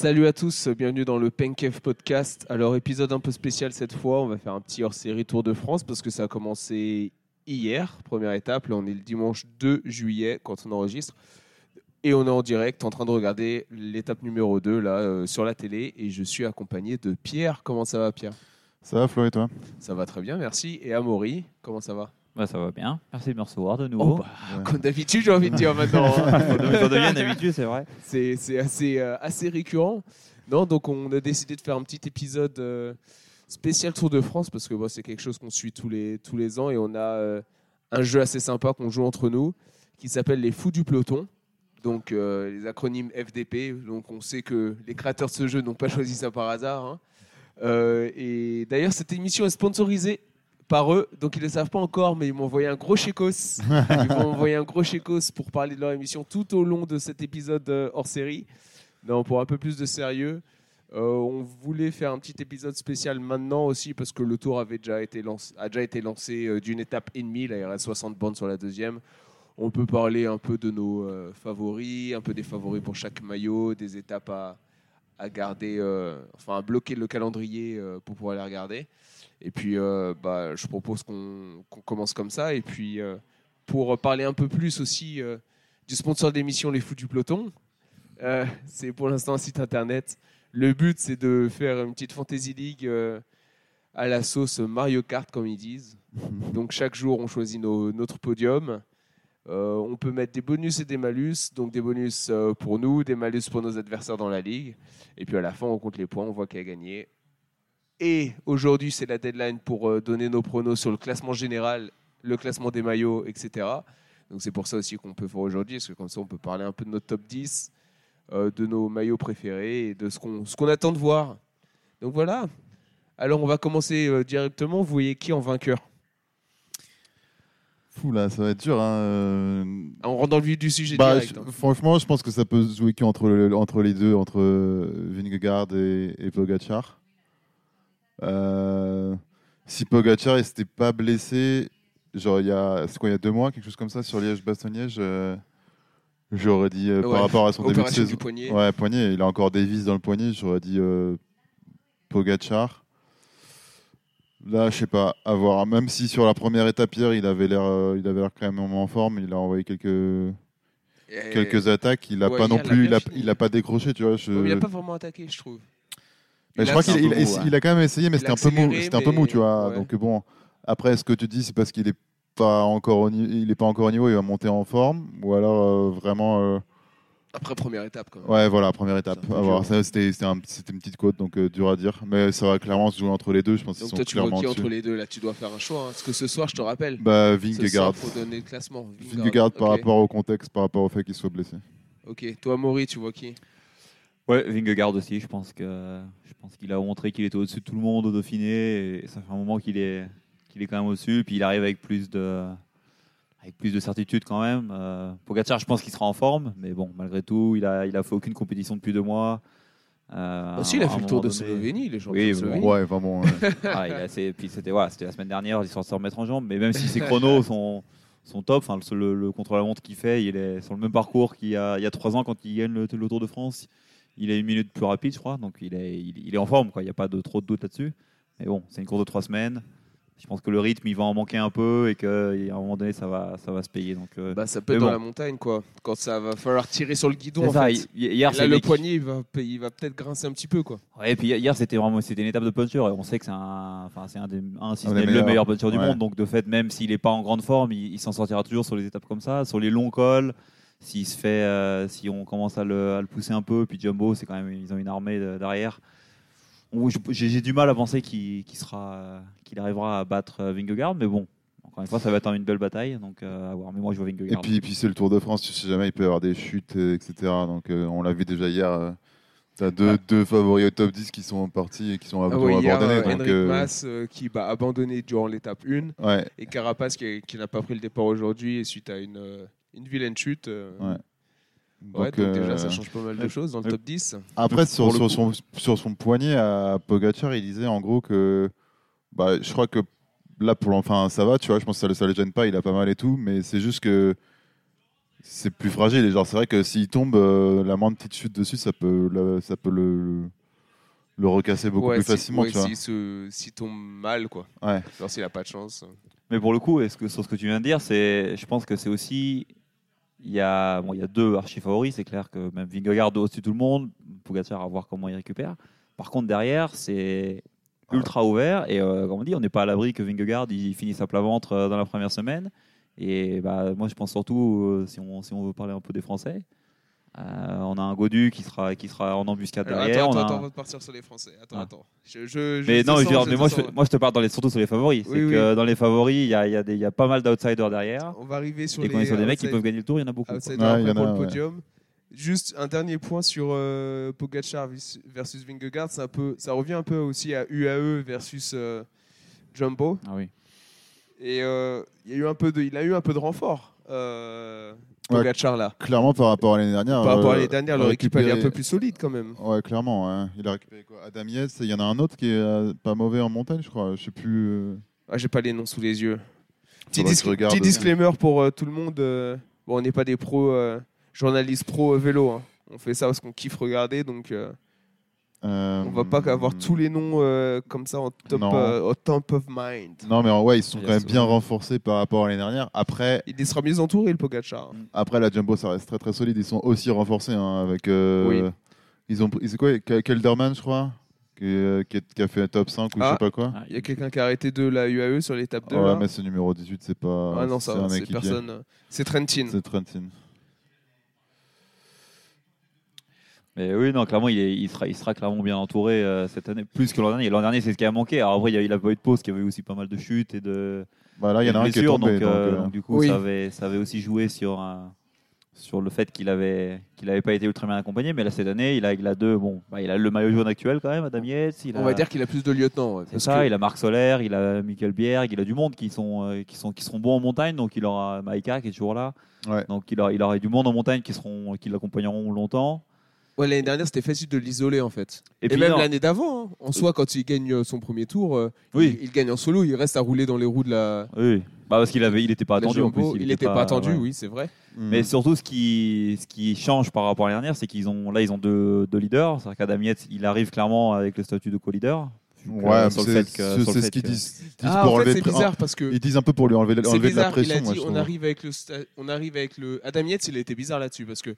Salut à tous, bienvenue dans le Penkev Podcast. Alors, épisode un peu spécial cette fois, on va faire un petit hors-série Tour de France parce que ça a commencé hier, première étape. Là, on est le dimanche 2 juillet quand on enregistre. Et on est en direct en train de regarder l'étape numéro 2 là, euh, sur la télé. Et je suis accompagné de Pierre. Comment ça va, Pierre? Ça va, Flo, et toi? Ça va très bien, merci. Et Amaury, comment ça va? Bah, ça va bien. Merci de me recevoir de nouveau. Oh, bah, Comme d'habitude, j'ai envie de dire maintenant. hein. Faut de- faut devenir habitué, c'est vrai. C'est c'est assez, euh, assez récurrent. Non, donc on a décidé de faire un petit épisode euh, spécial Tour de France parce que bon, c'est quelque chose qu'on suit tous les, tous les ans et on a euh, un jeu assez sympa qu'on joue entre nous qui s'appelle les Fous du Peloton. Donc euh, les acronymes FDP. Donc on sait que les créateurs de ce jeu n'ont pas choisi ça par hasard. hein. Euh, et d'ailleurs, cette émission est sponsorisée par eux, donc ils ne le savent pas encore, mais ils m'ont envoyé un gros chécos. Ils m'ont envoyé un gros chécos pour parler de leur émission tout au long de cet épisode euh, hors série. Non, pour un peu plus de sérieux, euh, on voulait faire un petit épisode spécial maintenant aussi parce que le tour avait déjà été lancé, a déjà été lancé euh, d'une étape et demie. Là, il reste 60 bandes sur la deuxième. On peut parler un peu de nos euh, favoris, un peu des favoris pour chaque maillot, des étapes à, à garder, euh, enfin à bloquer le calendrier pour pouvoir les regarder. Et puis, euh, bah, je propose qu'on commence comme ça. Et puis, euh, pour parler un peu plus aussi euh, du sponsor de l'émission Les Fous du Peloton, c'est pour l'instant un site internet. Le but, c'est de faire une petite Fantasy League à la sauce Mario Kart, comme ils disent. Donc, chaque jour, on choisit nos- notre podium. Euh, on peut mettre des bonus et des malus. Donc, des bonus pour nous, des malus pour nos adversaires dans la ligue. Et puis, à la fin, on compte les points, on voit qui a gagné. Et aujourd'hui, c'est la deadline pour euh, donner nos pronos sur le classement général, le classement des maillots, etc. Donc c'est pour ça aussi qu'on peut faire aujourd'hui, parce que comme ça, on peut parler un peu de notre top 10, euh, de nos maillots préférés et de ce qu'on ce qu'on attend de voir. Donc voilà. Alors on va commencer euh, directement. Vous voyez qui en vainqueur? Fou, là, ça va être dur. Hein. euh. On rentre dans le vif du sujet Bah, direct. hein. franchement, je pense que ça peut se jouer qu'entre entre les deux, entre Vingegaard et, et Pogacar. Euh, si Pogacar il s'était pas blessé, genre il y a, c'est quoi, il y a deux mois, quelque chose comme ça, sur Liège-Bastogne-Liège, euh, j'aurais dit euh, Ouais, par rapport à son début de saison. poignet. Ouais, poignet, il a encore des vis dans le poignet, j'aurais dit euh, Pogacar. Là, je sais pas, à voir. Même si sur la première étape hier, il avait l'air, il avait l'air quand même en forme, il a envoyé quelques quelques attaques, il a ouais, pas non a plus, il a, il a pas décroché, tu vois. Je, il n'a pas vraiment attaqué, je trouve. Mais Il je crois qu'il il, il- il a quand même essayé, mais Il c'était un peu mou, c'était un peu mou, tu vois. ouais. Donc bon, après, ce que tu dis, c'est parce qu'il est pas encore au il est pas encore au niveau, il va monter en forme, ou alors euh, vraiment, euh, Après première étape, quand même. ouais, voilà, première étape. C'était c'était un- c'était une petite côte, donc euh, dur à dire, mais ça va clairement se jouer entre les deux. Je pense qu'ils Donc sont toi, tu clairement entre les deux Là, tu dois faire un choix. hein. Parce que ce soir, je te rappelle, Bah, Vingegaard. faut donner le classement. Vingegaard par rapport au contexte, par rapport au fait qu'il soit blessé. Ok, toi, Maury, tu vois qui? Ouais, Vingegaard aussi, je pense que je pense qu'il a montré qu'il était au-dessus de tout le monde au Dauphiné et ça fait un moment qu'il est qu'il est quand même au-dessus puis il arrive avec plus de avec plus de certitude quand même. Euh, Pogacar, je pense qu'il sera en forme, mais bon, malgré tout, il a il a fait aucune compétition depuis deux mois. Euh, Aussi, il a fait le tour de Slovénie, les champions Oui, de bon, Slovénie. Ouais, vraiment. ouais. Ah, il a assez- puis c'était voilà, c'était la semaine dernière, il est censé se remettre en jambe, mais même si ses chronos sont, sont top, enfin, le, le, le contre-la-montre qu'il fait, il est sur le même parcours qu'il y a, il y a trois ans quand il gagne le, le Tour de France. Il est une minute plus rapide, je crois, donc il est, il, il est en forme, quoi. il n'y a pas de, trop de doute là-dessus. Mais bon, c'est une course de trois semaines. Je pense que le rythme, il va en manquer un peu et qu'à un moment donné, ça va, ça va se payer. Donc, euh, Bah, ça peut être dans la montagne, quoi. Quand ça va falloir tirer sur le guidon, en ça, fait. hi- hier, Et là, c'est le mec- poignet, il va, il va peut-être grincer un petit peu, quoi. Ouais, et puis hier c'était vraiment c'était une étape de puncher et on sait que c'est un enfin c'est un des un, si Un des le meilleurs. meilleur puncher du Ouais. monde donc de fait même s'il n'est pas en grande forme il, il s'en sortira toujours sur les étapes comme ça sur les longs cols s'il se fait euh, si on commence à le, à le pousser un peu puis Jumbo c'est quand même ils ont une armée de- derrière j'ai du mal à penser qu'il sera euh, qu'il arrivera à battre euh, Vingegaard mais bon encore une fois ça va être une belle bataille donc euh, à voir mais moi je vois Et Vingegaard puis, puis c'est le Tour de France, tu sais jamais, il peut y avoir des chutes, etc. Donc euh, on l'a vu déjà hier. euh, T'as deux, deux favoris au top 10 qui sont partis et qui sont Ah abandonnés. donc, Henrik euh, Mas euh, qui va abandonner durant l'étape 1 ouais, et Carapace qui, qui n'a pas pris le départ aujourd'hui et suite à une, une vilaine chute. euh, Ouais. ouais, Donc, donc déjà, euh, ça change pas mal de ouais. choses dans le top 10. Après, sur, le sur, son, sur son poignet à Pogacar, il disait en gros que bah, je crois que là, pour l'enfin, ça va, tu vois. Je pense que ça ne le gêne pas, il a pas mal et tout, mais c'est juste que c'est plus fragile. Et genre, c'est vrai que s'il tombe, euh, la moindre petite chute dessus, ça peut, le- ça peut le, le recasser beaucoup Ouais, plus si- facilement, ouais, tu vois. s'il se- s'il tombe mal, quoi. Ouais. Genre s'il a pas de chance. Mais pour le coup, est-ce que sur ce que tu viens de dire, c'est, je pense que c'est aussi, il y a, bon, il y a deux archi favoris. C'est clair que même Vingegaard au-dessus de tout le monde. Pogacar à voir comment il récupère. Par contre, derrière, c'est ultra ouvert et euh, comme on dit, on n'est pas à l'abri que Vingegaard il finisse à plat ventre euh, dans la première semaine. Et bah, moi, je pense surtout, euh, si, on, si on veut parler un peu des Français, euh, on a un Godu qui sera, qui sera en embuscade Alors, derrière. attends, on attends, un- attends, on va partir sur les Français. Attends, Ah. attends. Je, je, je Mais non, dire, mais moi, je, moi, te parle dans les, surtout sur les favoris. C'est Oui, oui. que dans les favoris, il y a, il y, a y a pas mal d'outsiders derrière. On va arriver sur Et les quand il y a des mecs qui peuvent gagner le tour, il y en a beaucoup. outsiders Ouais, y en pour ouais. Juste un dernier point sur euh, Pogacar versus Vingegaard, c'est un peu, ça revient un peu aussi à UAE versus euh, Jumbo. Ah oui. Et euh, il, y a eu un peu de, il a eu un peu de renfort, euh. Pogacar là. Clairement, par rapport à l'année dernière. Par rapport à euh, l'année dernière, leur équipe elle est un peu plus solide quand même. Ouais, clairement. ouais. Il a récupéré quoi? Adam Yates. Il y en a un autre qui est euh, pas mauvais en montagne, je crois. Je sais plus. euh, Ah, J'ai pas les noms sous les yeux. Petit, dis- disclaimer pour euh, tout le monde. euh, bon, on n'est pas des pros euh, journalistes pro vélo. hein. On fait ça parce qu'on kiffe regarder, donc euh, on va pas avoir tous les noms euh, comme ça en top, Non. euh, au top of mind. Non, mais en- ouais, ils sont quand même bien renforcés par rapport à l'année dernière. Après, Il sera mieux entouré le Pogacar. après, la Jumbo, ça reste très très solide. Ils sont aussi renforcés hein, avec. euh, Oui. Ils ont. pris- C'est quoi Ke- Kelderman, je crois, qui, a fait un top 5 ou je Ah. sais pas quoi. Ah, Il y a quelqu'un qui a arrêté de la UAE sur l'étape 2. Ouais, là. mais ce numéro 18, c'est pas. ah non, ça c'est personne. C'est Trentin. C'est Trentin. Mais oui, non, clairement, il, est- il, sera, il sera clairement bien entouré euh, cette année, plus que l'an dernier. L'an dernier, c'est ce qui a manqué. Alors après, il y a- il a pas eu de pause, qui avait aussi pas mal de chutes et de, Bah là, il y en a un qui est blessures, tombé. donc, donc, euh, euh, donc, du coup, Oui. ça, avait, ça avait aussi joué sur, un- sur le fait qu'il avait, qu'il avait pas été ultra bien accompagné. Mais là, cette année, il a, il a deux. Bon, bah, il a le maillot jaune actuel quand même, Adam Yates. Il On a- va dire qu'il a plus de lieutenants. ouais, C'est ça, que- il a Marc Solaire, il a Michael Bierg, il a du monde qui sont, euh, qui sont, qui seront bons en montagne, donc il aura Maïka qui est toujours là. Ouais. Donc il aura, il aura du monde en montagne qui, seront, qui l'accompagneront longtemps. Ouais, l'année dernière, c'était facile de l'isoler en fait. Et, puis, même non, l'année d'avant, hein. en soi, quand il gagne euh, son premier tour, euh, Oui. il, il gagne en solo, il reste à rouler dans les roues de la. Oui, bah parce qu'il avait, il était pas la attendu en Jumbo. plus. Il n'était pas, attendu, ouais. oui, c'est vrai. Mais surtout, ce qui, ce qui change par rapport à l'année dernière, c'est qu'ils ont là, ils ont deux, deux leaders. C'est-à-dire qu'Adam Yates, il arrive clairement avec le statut de co-leader. Ouais, euh, sur le c'est fait que- c'est- sur le c'est fait ce qu'ils que- disent, disent Ah, pour en fait, enlever c'est le- bizarre parce que. Ils disent un peu pour lui enlever, C'est enlever de la bizarre, pression. il a moi, dit je on trouve. arrive avec le sta- on arrive avec le Adam Yates il a été bizarre là-dessus parce que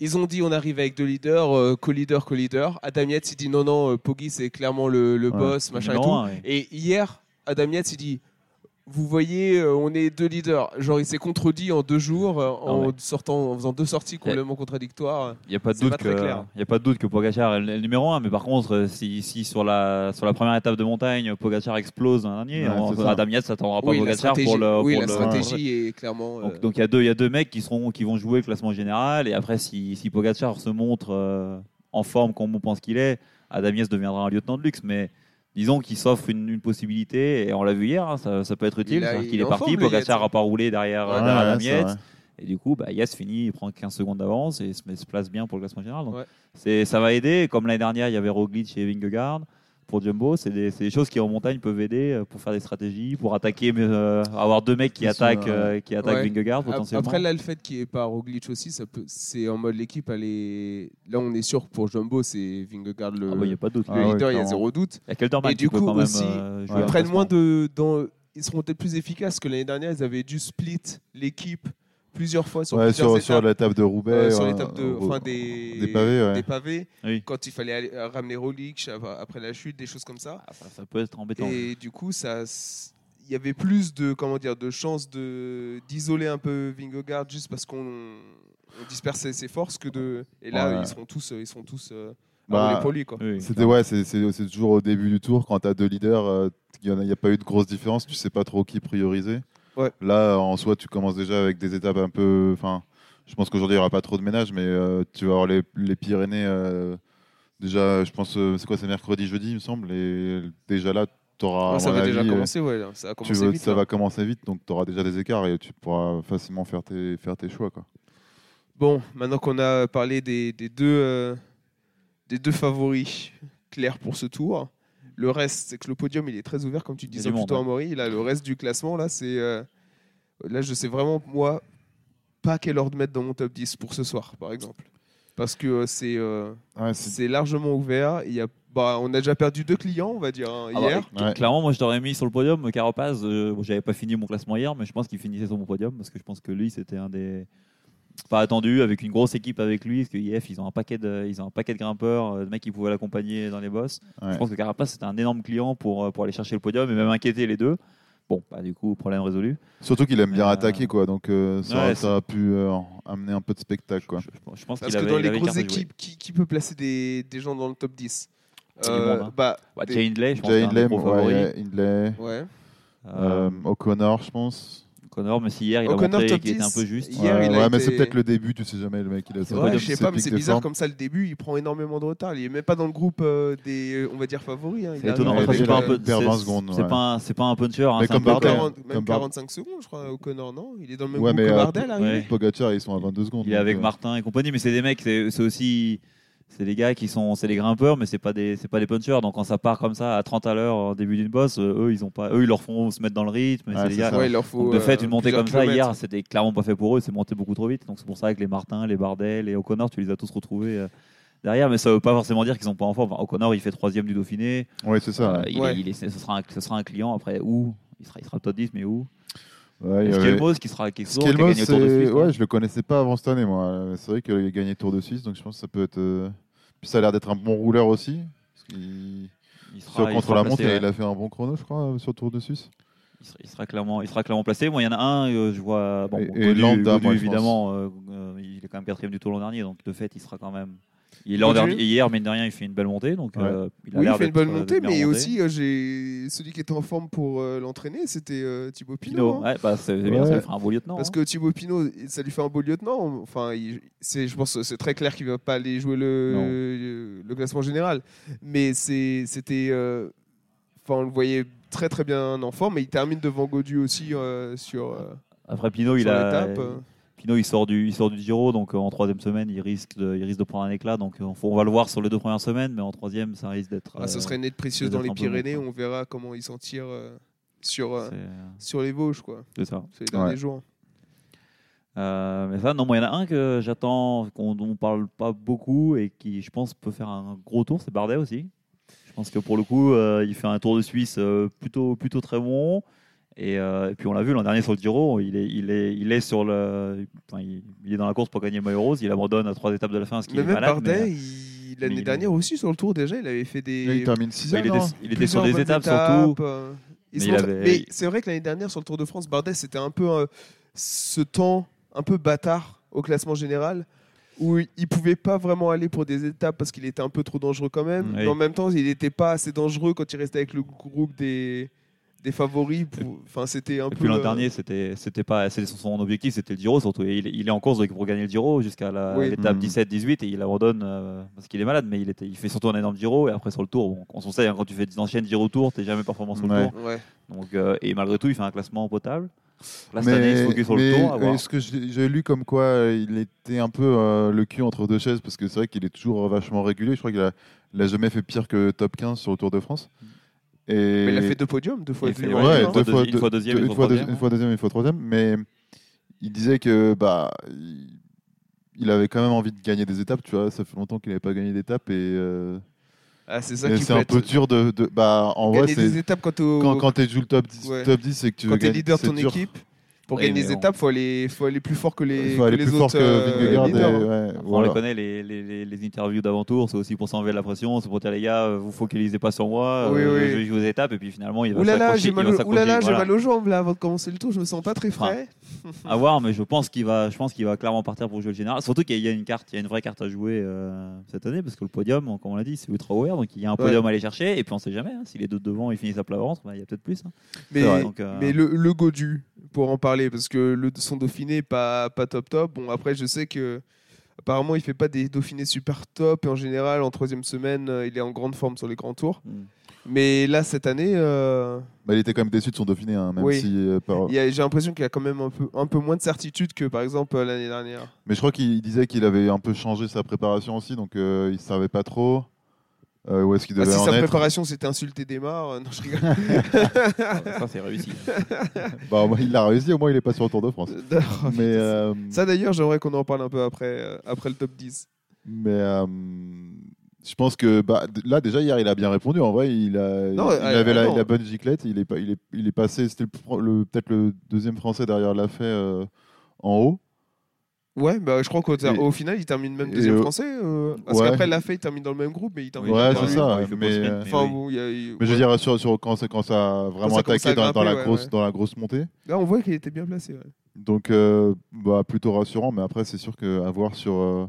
ils ont dit on arrive avec deux leaders euh, co-leader co-leader Adam Yates il dit non non euh, Poggi c'est clairement le, le Ouais. boss machin et tout ouais. et hier Adam Yates il dit vous voyez euh, on est deux leaders genre il s'est contredit en deux jours euh, en ouais. sortant en faisant deux sorties complètement contradictoires Il n'y a pas de doute que il y a pas de doute que Pogacar est le, numéro un, mais par contre, euh, si, si sur la sur la première étape de montagne, Pogacar explose un dernier, Ouais. Adam Yates s'attendra pas oui Pogacar pour le oui pour la le- stratégie est clairement euh, Donc, il y a deux il y a deux mecs qui seront qui vont jouer le classement général et après si si Pogacar se montre en forme comme on pense qu'il est, Adam Yates deviendra un lieutenant de luxe, mais Disons qu'il s'offre une, une possibilité, et on l'a vu hier, hein, ça, ça peut être utile. Il a- c'est-à-dire il qu'il est parti, Pogacar n'a pas roulé derrière, Ouais, derrière Ouais, Adam c'est Yates. vrai. Et du coup, bah, finit, il prend 15 secondes d'avance et se, met- se place bien pour le classement général. Donc Ouais. ça va aider. Comme l'année dernière, il y avait Roglic et Vingegaard. Pour Jumbo, c'est des, choses qui en montagne peuvent aider euh, pour faire des stratégies, pour attaquer, mais, euh, avoir deux mecs qui attaquent, euh, qui attaquent Ouais. Vingegaard potentiellement. Après, là, le fait qu'il n'y ait pas Roglic aussi, ça peut... c'est en mode l'équipe, elle est. Là, on est sûr que pour Jumbo, c'est Vingegaard le, Ah bah, il n'y a pas de doute. le Ah leader, il y a zéro doute. Il y a Kelderman Et du coup, aussi, euh, ils prennent moins de. Dans... Ils seront peut-être plus efficaces que l'année dernière. Ils avaient dû split l'équipe plusieurs fois sur Ouais, plusieurs sur, étapes. sur l'étape de Roubaix. Euh, sur l'étape de, euh, enfin des, des pavés, ouais. des pavés, Oui. quand il fallait aller- euh, ramener Roglic après la chute, des choses comme ça. Ah, ça, ça peut être embêtant. Et du coup, ça, il y avait plus de comment dire de chances de d'isoler un peu Vingegaard juste parce qu'on on dispersait ses forces que de. Et là, Ouais. ils seront tous, ils sont tous euh, Bah. Oui, C'était ouais, c'est toujours au début du tour quand tu as deux leaders, euh, il n'y a, pas eu de grosse différence, tu sais pas trop qui prioriser. Ouais. Là, en soi, tu commences déjà avec des étapes un peu. Enfin, je pense qu'aujourd'hui il n'y aura pas trop de ménage, mais euh, tu vas avoir les, les Pyrénées. euh, déjà, je pense, euh, c'est quoi, c'est mercredi, jeudi, il me semble, et déjà là, tu auras. Ouais, ça avait déjà commencé, ouais. Ça a Tu commencé veux- vite. ça va commencer vite, donc tu auras déjà des écarts et tu pourras facilement faire tes, faire tes choix. Quoi. Bon, maintenant qu'on a parlé des, des deux, euh, des deux favoris clairs pour ce tour, le reste, c'est que le podium, il est très ouvert, comme tu disais plutôt monde, à Maury. Là, le reste du classement, là, c'est. euh, là, je sais vraiment, moi, pas quel ordre mettre dans mon top 10 pour ce soir, par exemple. Parce que euh, c'est euh, Ouais, c'est- largement ouvert. Il y a, bah, on a déjà perdu deux clients, on va dire, hein, Ah bah, hier. Ouais. Clairement, moi je t'aurais mis sur le podium Carapaz. Euh, bon, J'avais pas fini mon classement hier, mais je pense qu'il finissait sur mon podium parce que je pense que lui c'était un des pas attendu avec une grosse équipe avec lui. Parce que IF ils ont un paquet de, ils ont un paquet de grimpeurs, euh, de mecs qui pouvaient l'accompagner dans les bosses. ouais. Je pense que Carapaz c'était un énorme client pour, euh, pour aller chercher le podium et même inquiéter les deux. Bon, bah, du coup, problème résolu. Surtout qu'il aime bien Euh, attaquer, quoi. Donc euh, ça, ouais, ça a pu euh, amener un peu de spectacle, quoi. Je, je- je pense Parce que avait, dans les grosses équipes, qui, qui peut placer des, des gens dans le top 10 Du Euh, monde, hein. bah, Bah, des- Jay Hindley, je pense Jay Hindley, ouais, Hindley, ouais. O'Connor, je pense. Connor, mais si hier il a O'Connor montré top qu'il était un 10. peu juste. Hier, ouais, il a ouais, mais été- c'est peut-être le début, tu sais jamais, le mec, il a C'est Ouais, je sais ses pas, mais pics c'est de bizarre forme. comme ça le début, il prend énormément de retard. Il est même pas dans le groupe euh, des, euh, on va dire, favoris. hein. Il C'est arrive étonnant. Avec, c'est pas un euh, peu. perd c'est- 20 secondes, C'est ouais. pas un, c'est pas un puncher. hein, Mais c'est un comme peu Bardet. comme- 40 même Comme Bar- 45 secondes, je crois, O'Connor, non? Il est dans le même Ouais, groupe mais que euh, Bardel, arrivé ouais. Pogacar, ils sont à 22 secondes. Il est donc, avec euh, Martin et compagnie, mais c'est des mecs, c'est c'est aussi. C'est des gars qui sont, c'est des grimpeurs, mais c'est pas des, c'est pas des punchers. Donc quand ça part comme ça à 30 à l'heure au début d'une bosse, euh, eux ils ont pas, eux ils leur font se mettre dans le rythme. Ouais, des gars. ça. Ouais, il leur faut. Donc, de fait, euh, une montée plusieurs comme ça kilomètres. hier, c'était clairement pas fait pour eux. C'est monté beaucoup trop vite. Donc c'est pour ça que les Martin, les Bardet, les O'Connor, tu les as tous retrouvés euh, derrière. Mais ça veut pas forcément dire qu'ils sont pas en forme. Enfin, O'Connor, il fait troisième du Dauphiné. Ouais, c'est ça. Euh, ouais. il, est- il est, ce sera un, ce sera un client après où il sera, il sera top 10, mais où? Ouais, avait- Skelmos qui sera qui, est souvent- qui a Skelmos, gagné le Tour de Suisse. ouais, je le connaissais pas avant cette année, moi. C'est vrai qu'il a gagné le Tour de Suisse, donc je pense que ça peut être. Puis ça a l'air d'être un bon rouleur aussi. Parce qu'il- Il sera- Sur il contre la montre, ouais. il a fait un bon chrono, je crois, euh, sur le Tour de Suisse. Il sera, il sera clairement, il sera clairement placé. Moi, il y en a un, euh, je vois. Bon, Et- bon, et Godu, Landa, Godu, moi, évidemment, euh, euh, il est quand même quatrième du tour l'an dernier, donc de fait, il sera quand même. Il est hier, mais de rien, il fait une belle montée, donc Ouais. euh, il a Oui, il fait une bonne euh, montée, mais aussi, euh, j'ai celui qui était en forme pour euh, l'entraîner, c'était euh, Thibaut Pinot. Pinot, hein. ouais, bah, c'est bien, ça lui fera un beau lieutenant. Parce hein. que Thibaut Pinot, ça lui fait un beau lieutenant. Enfin, il- c'est, je pense que c'est très clair qu'il va pas aller jouer le, classement général. Mais c'est, c'était. euh, Enfin, on le voyait très très bien en forme. Et il termine devant Godu aussi euh, sur, euh, Après Pinot, il a. il sort du, il sort du Giro, donc euh, en troisième semaine, il risque de, il risque de prendre un éclat. Donc euh, on va le voir sur les deux premières semaines, mais en troisième, ça risque d'être. Ah, ce euh, serait une aide précieuse dans les Pyrénées. on verra comment il s'en tire euh, sur, euh, sur les Vosges, quoi. c'est ça. C'est les derniers Ouais. jours. Euh, mais ça, non, moi, il y en a un que j'attends, qu'on dont on parle pas beaucoup et qui, je pense, peut faire un gros tour, c'est Bardet aussi. Je pense que pour le coup, euh, il fait un tour de Suisse euh, plutôt, plutôt très bon. Et, euh, et puis on l'a vu l'an dernier sur le Giro, il est, il est, il est sur le, enfin, il, il est dans la course pour gagner le maillot rose. Il abandonne à trois étapes de la fin, ce qui Mais est même malade. Bardet, mais- il- l'année mais il- dernière aussi sur le tour déjà, il avait fait des. il termine 6 il était, il était sur des étapes, surtout. euh, il Mais montre- avait- mais c'est vrai que l'année dernière sur le Tour de France, Bardet c'était un peu euh, ce temps un peu bâtard au classement général où il pouvait pas vraiment aller pour des étapes parce qu'il était un peu trop dangereux quand même. Oui. Mais en même temps, il n'était pas assez dangereux quand il restait avec le groupe des des favoris. pour- Enfin, c'était un Et peu. puis l'an euh, dernier, c'était, c'était pas, c'était son- son objectif, c'était le Giro surtout. Et il, il est en course pour gagner le Giro jusqu'à la- Oui. l'étape Mhm. 17-18 et il abandonne euh, parce qu'il est malade. Mais il, était, il fait surtout un énorme Giro et après sur le Tour, bon, on s'en sait, hein, quand tu fais des anciennes Giro Tour, t'es jamais performant sur le Ouais. Tour. Ouais. Donc, euh, et malgré tout, il fait un classement potable. Là, cette année, il se Mais, focus sur mais, le Tour. à voir. ce que j'ai j'ai lu comme quoi euh, il était un peu euh, le cul entre deux chaises parce que c'est vrai qu'il est toujours vachement régulier. Je crois qu'il a, il a jamais fait pire que top 15 sur le Tour de France. Et Mais il a fait deux podiums, deux fois. Il fait- deux ouais, fois deux deuxi- fois, une fois deuxième, deux- une fois troisième. une fois deuxième, une fois troisième. Mais il disait que bah il, avait quand même envie de gagner des étapes. Tu vois, ça fait longtemps qu'il n'avait pas gagné d'étapes et, euh, Ah, c'est ça c'est un être- peu dur de, de- bah en vrai Gagner des c'est étapes quand au- quand, quand tu joues le top 10, Ouais. top 10 et que tu quand veux gagner, leader de c'est ton dur. équipe. Pour gagner des étapes, faut aller, faut aller plus fort que les, Il faut aller que les plus fort autres que euh, et- ouais, Après, On les connaît, les, les, les, les interviews d'avant-tour, c'est aussi pour s'enlever de la pression, c'est pour dire les gars, euh, vous focalisez pas sur moi, Oui, euh, oui. je vais jouer aux étapes, et puis finalement, il va s'accrocher. j'ai il mal, là, j'ai mal aux jambes là avant de commencer le tour, je me sens pas très frais. À voir, mais je pense qu'il va, je pense qu'il va clairement partir pour jouer le général. Surtout qu'il y a une carte, il y a une vraie carte à jouer euh, cette année, parce que le podium, comme on l'a dit, c'est ultra ouvert, donc il y a un podium à aller chercher, et puis on sait jamais. hein, si les deux devant ils finissent à plat ventre, bah, il y a peut-être plus. hein. Mais, vrai. Donc, euh, mais le, le Godu, pour en parler, parce que le, son Dauphiné pas, pas top top. Bon après je sais que apparemment il fait pas des Dauphinés super top et en général en troisième semaine euh, il est en grande forme sur les grands tours. Mm. Mais là cette année, euh, Bah, il était quand même déçu de son Dauphiné, hein, même Oui. si euh, par- j'ai l'impression qu'il y a quand même un peu, un peu moins de certitude que par exemple l'année dernière. Mais je crois qu'il disait qu'il avait un peu changé sa préparation aussi, donc euh, il savait pas trop. Euh, où est-ce qu'il Ah, si en sa être. préparation c'était insulter Desmar, euh, non je rigole. Ça, c'est réussi. Bah, au moins, il l'a réussi, au moins il est pas sur le Tour de France. Mais, euh, Ça d'ailleurs, j'aimerais qu'on en parle un peu après, euh, après le top 10. mais euh, je pense que bah, là déjà hier il a bien répondu. En vrai, il a, Non, il, euh, avait euh, la, non. la bonne giclette. Il est, pas- il est, il est passé. C'était le peut-être le deuxième français derrière Lafay euh, en haut. Ouais, bah, je crois qu'au Et- au final, il termine même deuxième euh, français. euh, parce ouais. qu'après, Lafay, il termine dans le même groupe, mais il termine Ouais, c'est ça. mais, pas sprint, mais- Enfin, oui. bon, il y a- il- Mais je veux dire, sur, sur- quand, ça, quand ça a vraiment ça attaqué dans, dans la ouais, grosse, ouais. dans la grosse montée. Là, on voit qu'il était bien placé. ouais. Donc, euh, bah, plutôt rassurant. Mais après, c'est sûr qu'à voir sur, euh,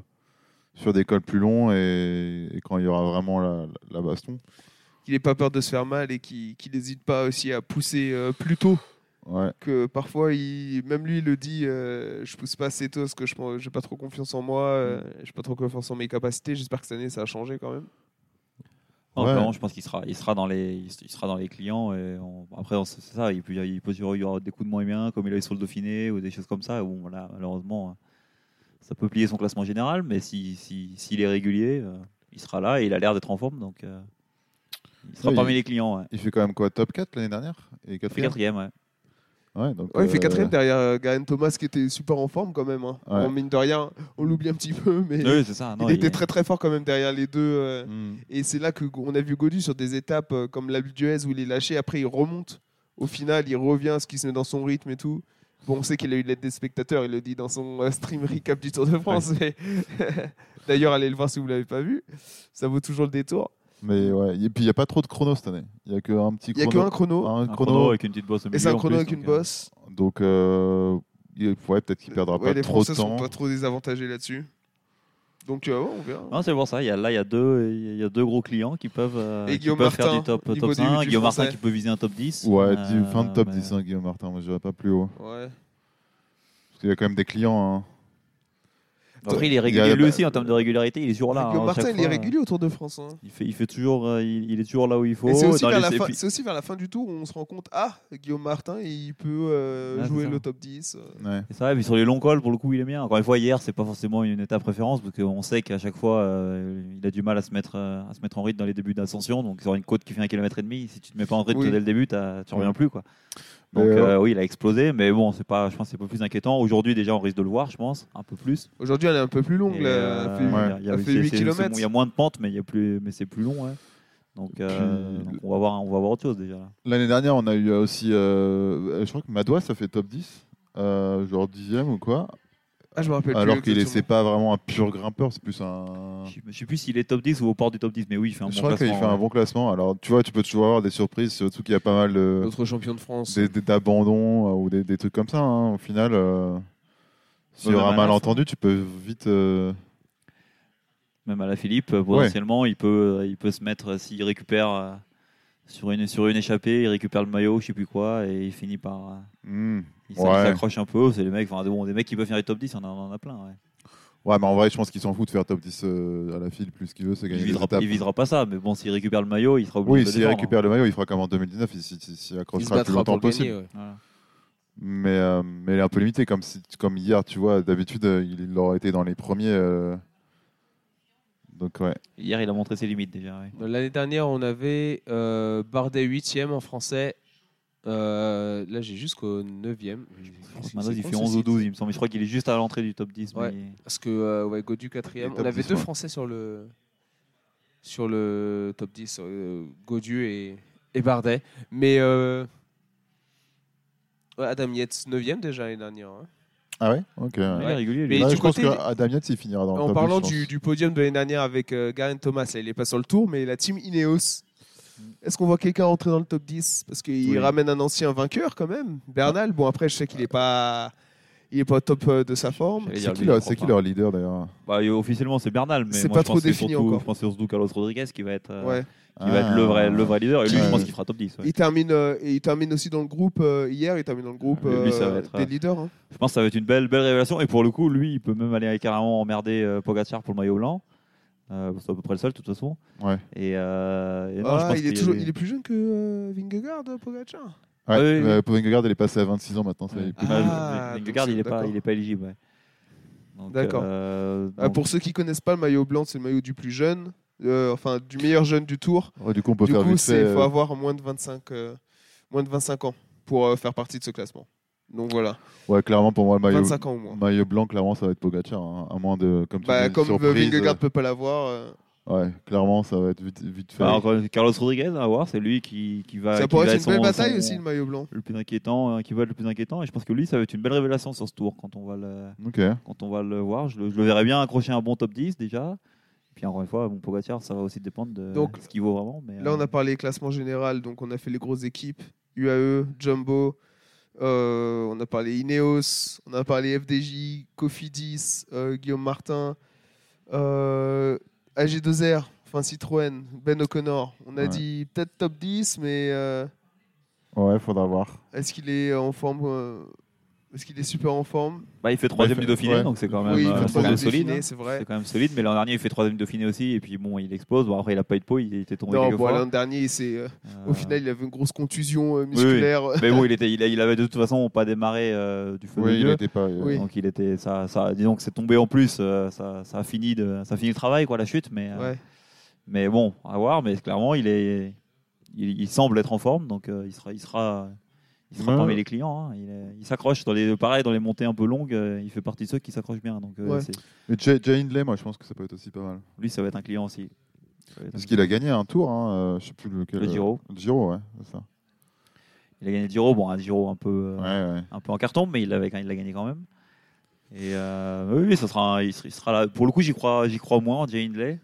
sur des cols plus longs et, et quand il y aura vraiment la, la baston. Qu'il n'ait pas peur de se faire mal et qu'il n'hésite pas aussi à pousser euh, plus tôt. Ouais. Que parfois, il, même lui, il le dit euh, je pousse pas assez tôt parce que je n'ai pas trop confiance en moi, euh, j'ai pas trop confiance en mes capacités. J'espère que cette année, ça a changé quand même. Non, Ouais. je pense qu'il sera, il sera dans les, il sera dans les clients. Et on- après, on- c'est ça. Il peut, il peut y avoir- y des coups de moins bien, comme il a eu sur le Dauphiné ou des choses comme ça. Où voilà, malheureusement, ça peut plier son classement général, mais si, si, s'il est régulier, euh, il sera là et il a l'air d'être en forme, donc euh, il sera Ouais, parmi il- les clients. Ouais. Il fait quand même quoi Top 4 l'année dernière Et Il fait quatrième? quatrième, ouais. Ouais, donc, Ouais, il fait euh, quatrième derrière euh, Garen Thomas qui était super en forme quand même. hein. Ouais. Bon, mine de rien, on l'oublie un petit peu, mais Oui, c'est ça. Non, il était très très fort quand même derrière les deux. euh, hmm. Et c'est là qu'on a vu Godu sur des étapes euh, comme la d'Huez où il est lâché, après il remonte. Au final, il revient, ce qui se met dans son rythme et tout. Bon, on sait qu'il a eu l'aide des spectateurs, il le dit dans son euh, stream recap du Tour de France. mais- D'ailleurs, allez le voir si vous ne l'avez pas vu. Ça vaut toujours le détour. Mais ouais, et puis il n'y a pas trop de chrono cette année. Il n'y a qu'un petit Il n'y a chrono. qu'un chrono. un un chrono. chrono avec une petite bosse au Et c'est un chrono plus, avec une euh, bosse. Donc, euh, ouais, peut-être qu'il perdra Ouais, pas les trop de Français sont temps. pas trop désavantagés là-dessus. Donc, euh, ouais, on verra. Non, c'est pour ça. Il y a, là, il y a deux, il y a deux gros clients qui peuvent, euh, Et qui Guillaume peuvent faire Martin, du top, top du- 5. du Guillaume Martin qui peut viser un top 10. Ouais, Euh, du- fin de top mais- 10, hein, Guillaume Martin. Moi, je dirais pas plus haut. Ouais. Parce qu'il y a quand même des clients. hein. Après, il est régulier lui aussi en termes de régularité. Il est toujours là. Guillaume hein, Martin, il est régulier au Tour de France. hein. Il fait, il fait toujours, euh, il, il est toujours là où il faut. C'est aussi, vers les- la fin- puis- c'est aussi vers la fin du tour où on se rend compte ah, Guillaume Martin, il peut euh, jouer le top 10. euh. Ouais. C'est et puis sur les longs cols, pour le coup, il est bien. Encore une fois, hier, c'est pas forcément une étape référence, parce qu'on sait qu'à chaque fois, euh, il a du mal à se, mettre, à se mettre en rythme dans les débuts d'ascension. Donc, sur une côte qui fait un kilomètre et demi, si tu te mets pas en rythme Oui. dès le début, tu reviens Ouais. plus. Quoi. Donc, euh, euh, oui, il a explosé, mais bon, c'est pas, je pense que c'est pas plus inquiétant. Aujourd'hui, déjà, on risque de le voir, je pense, un peu plus. Aujourd'hui, elle est un peu plus longue. Euh, Elle fait- il y a- y fait c'est- 8 c'est- c'est kilomètres. bon, Il y a moins de pente, mais, il y a plus, mais c'est plus long. ouais. Donc, euh, on, va voir, on va voir autre chose déjà. L'année dernière, on a eu aussi. je crois que Madois, ça fait top 10. euh, genre dixième ou quoi. Ah, je me rappelle Alors plus qu'il c'est pas vraiment un pur grimpeur, c'est plus un. Je ne sais plus s'il est top 10 ou au port du top 10, mais oui, il fait un Je bon crois qu'il fait un bon classement. Alors, tu vois, tu peux toujours avoir des surprises, surtout qu'il y a pas mal de. Notre champion de France. des- des- d'abandon euh, ou des, des trucs comme ça. hein. Au final, euh, s'il y Ouais, aura un même à la malentendu, tu peux vite. euh, Même à la Philippe, euh, potentiellement, il, peut, euh, il peut se mettre, euh, s'il récupère euh, sur, une, sur une échappée, il récupère le maillot, je sais plus quoi, et il finit par. euh, hmm. Il Ouais. s'accroche un peu. C'est les mecs, enfin, bon, des mecs qui peuvent faire les top 10, on en, a plein. Ouais. Ouais, mais en vrai, je pense qu'il s'en fout de faire top 10 euh, à la file. Plus ce qu'il veut, c'est Il, gagner des visera, il visera pas ça, mais bon, s'il récupère le maillot, il sera obligé Oui, de le s'il récupère le maillot, il fera comme en 2019. Il s'y- Il accrochera le plus longtemps possible. gagner. ouais. Voilà. Mais, euh, mais il est un peu limité, comme, si, comme hier, tu vois. D'habitude, euh, il, il aurait été dans les premiers. euh, Donc, ouais. Hier, il a montré ses limites déjà. ouais. L'année dernière, on avait euh, Bardet 8 en français. Euh, là, j'ai jusqu'au 9e. Maintenant, il fait 11 ou 12, il me semble. Je crois qu'il est juste à l'entrée du top 10. Ouais. mais- Parce que euh, ouais, Godu 4 Et On top avait 10, deux ouais. Français sur le, sur le top 10, euh, Godu et, et Bardet. Mais euh, ouais, Adam Yates 9e déjà l'année dernière. hein. Ah ouais? Ok. ouais. Il est régulier. Mais. Ouais, du je pense côté- qu'Adam Yates, il finira dans le En top 10, parlant je pense. du, du podium de l'année dernière avec euh, Garen Thomas, là, il est pas sur le tour, mais la team Ineos. Est-ce qu'on voit quelqu'un entrer dans le top 10 Parce qu'il Oui. ramène un ancien vainqueur quand même, Bernal. Bon, après, je sais qu'il est pas. Il est pas au top euh, de sa forme. C'est qui, leur- c'est qui leur leader d'ailleurs? Bah, officiellement, c'est Bernal, mais C'est moi, pas je trop pense que défini surtout- encore. Je pense que c'est surtout Carlos Rodriguez qui va être, euh, Ouais. qui va être le, vrai, le vrai leader. Et lui, Ouais. je pense qu'il fera top 10. ouais. Il termine, euh, et il termine aussi dans le groupe euh, hier. Il termine dans le groupe Lui, ça euh, va être, des leaders. hein. Je pense que ça va être une belle, belle révélation. Et pour le coup, lui, il peut même aller carrément emmerder euh, Pogacar pour le maillot blanc. Euh, c'est à peu près le seul, de toute façon. Ouais. Et, euh, et non, je Ah, pense il, est toujours, des- il est plus jeune que euh, Vingegaard, Pogacar? Ouais, euh, Vingegaard, il est passé à 26 ans maintenant. ça, Ouais. il peut- Ah, Ah, donc Vingegaard, il n'est pas, est pas éligible. Donc, D'accord. euh, Ah, donc, pour ceux qui connaissent pas, le maillot blanc, c'est le maillot du plus jeune. euh, enfin du meilleur jeune du tour. Ouais, du coup, on peut du faire coup, vite il faut avoir moins de 25, euh, moins de 25 ans pour euh, faire partie de ce classement. Donc voilà, Ouais, clairement, pour moi, le maillot, 25 ans au moins. maillot blanc, clairement, ça va être Pogacar. hein, à moins de. Comme tu Bah, dis, comme surprise, Vingegaard peut pas l'avoir, euh, euh, Ouais, clairement, ça va être vite, vite fait. Bah, encore Carlos Rodriguez, à voir, c'est lui qui, qui va. ça qui pourrait va être une belle son- bataille son- aussi le maillot blanc. Le plus inquiétant, euh, qui va être le plus inquiétant, et je pense que lui, ça va être une belle révélation sur ce tour quand on va le, Ok. quand on va le voir. Je le, je le verrais bien accrocher un bon top 10 déjà. Puis encore une fois, mon Pogacar, ça va aussi dépendre de Donc, ce qu'il vaut vraiment. Mais, Là, on euh, a parlé classement général, donc on a fait les grosses équipes UAE, Jumbo, euh, on a parlé Ineos, on a parlé FDJ, Cofidis, euh, Guillaume Martin, euh, AG2R, enfin Citroën, Ben O'Connor. On a Ouais. dit peut-être top 10, mais euh, Ouais, faudra voir. est-ce qu'il est en forme euh, Est-ce qu'il est super en forme bah, il fait troisième Ouais, il du Dauphiné, ouais. donc c'est quand même, Oui, il euh, fait c'est quand troisième même du solide. Dauphiné, hein. c'est vrai. C'est quand même solide, mais l'an dernier, il fait troisième du Dauphiné aussi, et puis bon, il explose. Bon, après, il a pas eu de peau, il était tombé Non, bon, l'an dernier, c'est, euh, Euh, au final, il avait une grosse contusion euh, oui. musculaire. mais bon, il, était, il, a- il avait de toute façon pas démarré euh, du feu de Oui, il Dieu. n'était pas. Oui. Donc il était, ça, ça, disons que c'est tombé en plus, euh, ça, ça a fini de, ça a fini le travail quoi, la chute, mais, euh, Ouais. mais bon, à voir. Mais clairement, il est, il, il semble être en forme, donc euh, il sera, il sera, il sera Ouais. parmi les clients. hein. Il, s'accroche dans les, pareil dans les montées un peu longues, euh, il fait partie de ceux qui s'accrochent bien. Donc euh, Ouais. c'est- Mais Jay, Jay Hindley, moi, je pense que ça peut être aussi pas mal. lui, ça va être un client aussi. Être Parce qu'il a gagné un tour, hein, euh, je sais plus lequel. Le Giro. Le Giro, ouais, c'est ça. Il a gagné le Giro, bon un Giro un peu, euh, Ouais, ouais. un peu en carton, mais il l'avait, il l'a gagné quand même. Et euh, oui, oui, ça sera, un- il, sera, il sera là. Pour le coup, j'y crois, j'y crois moins, Jay Hindley.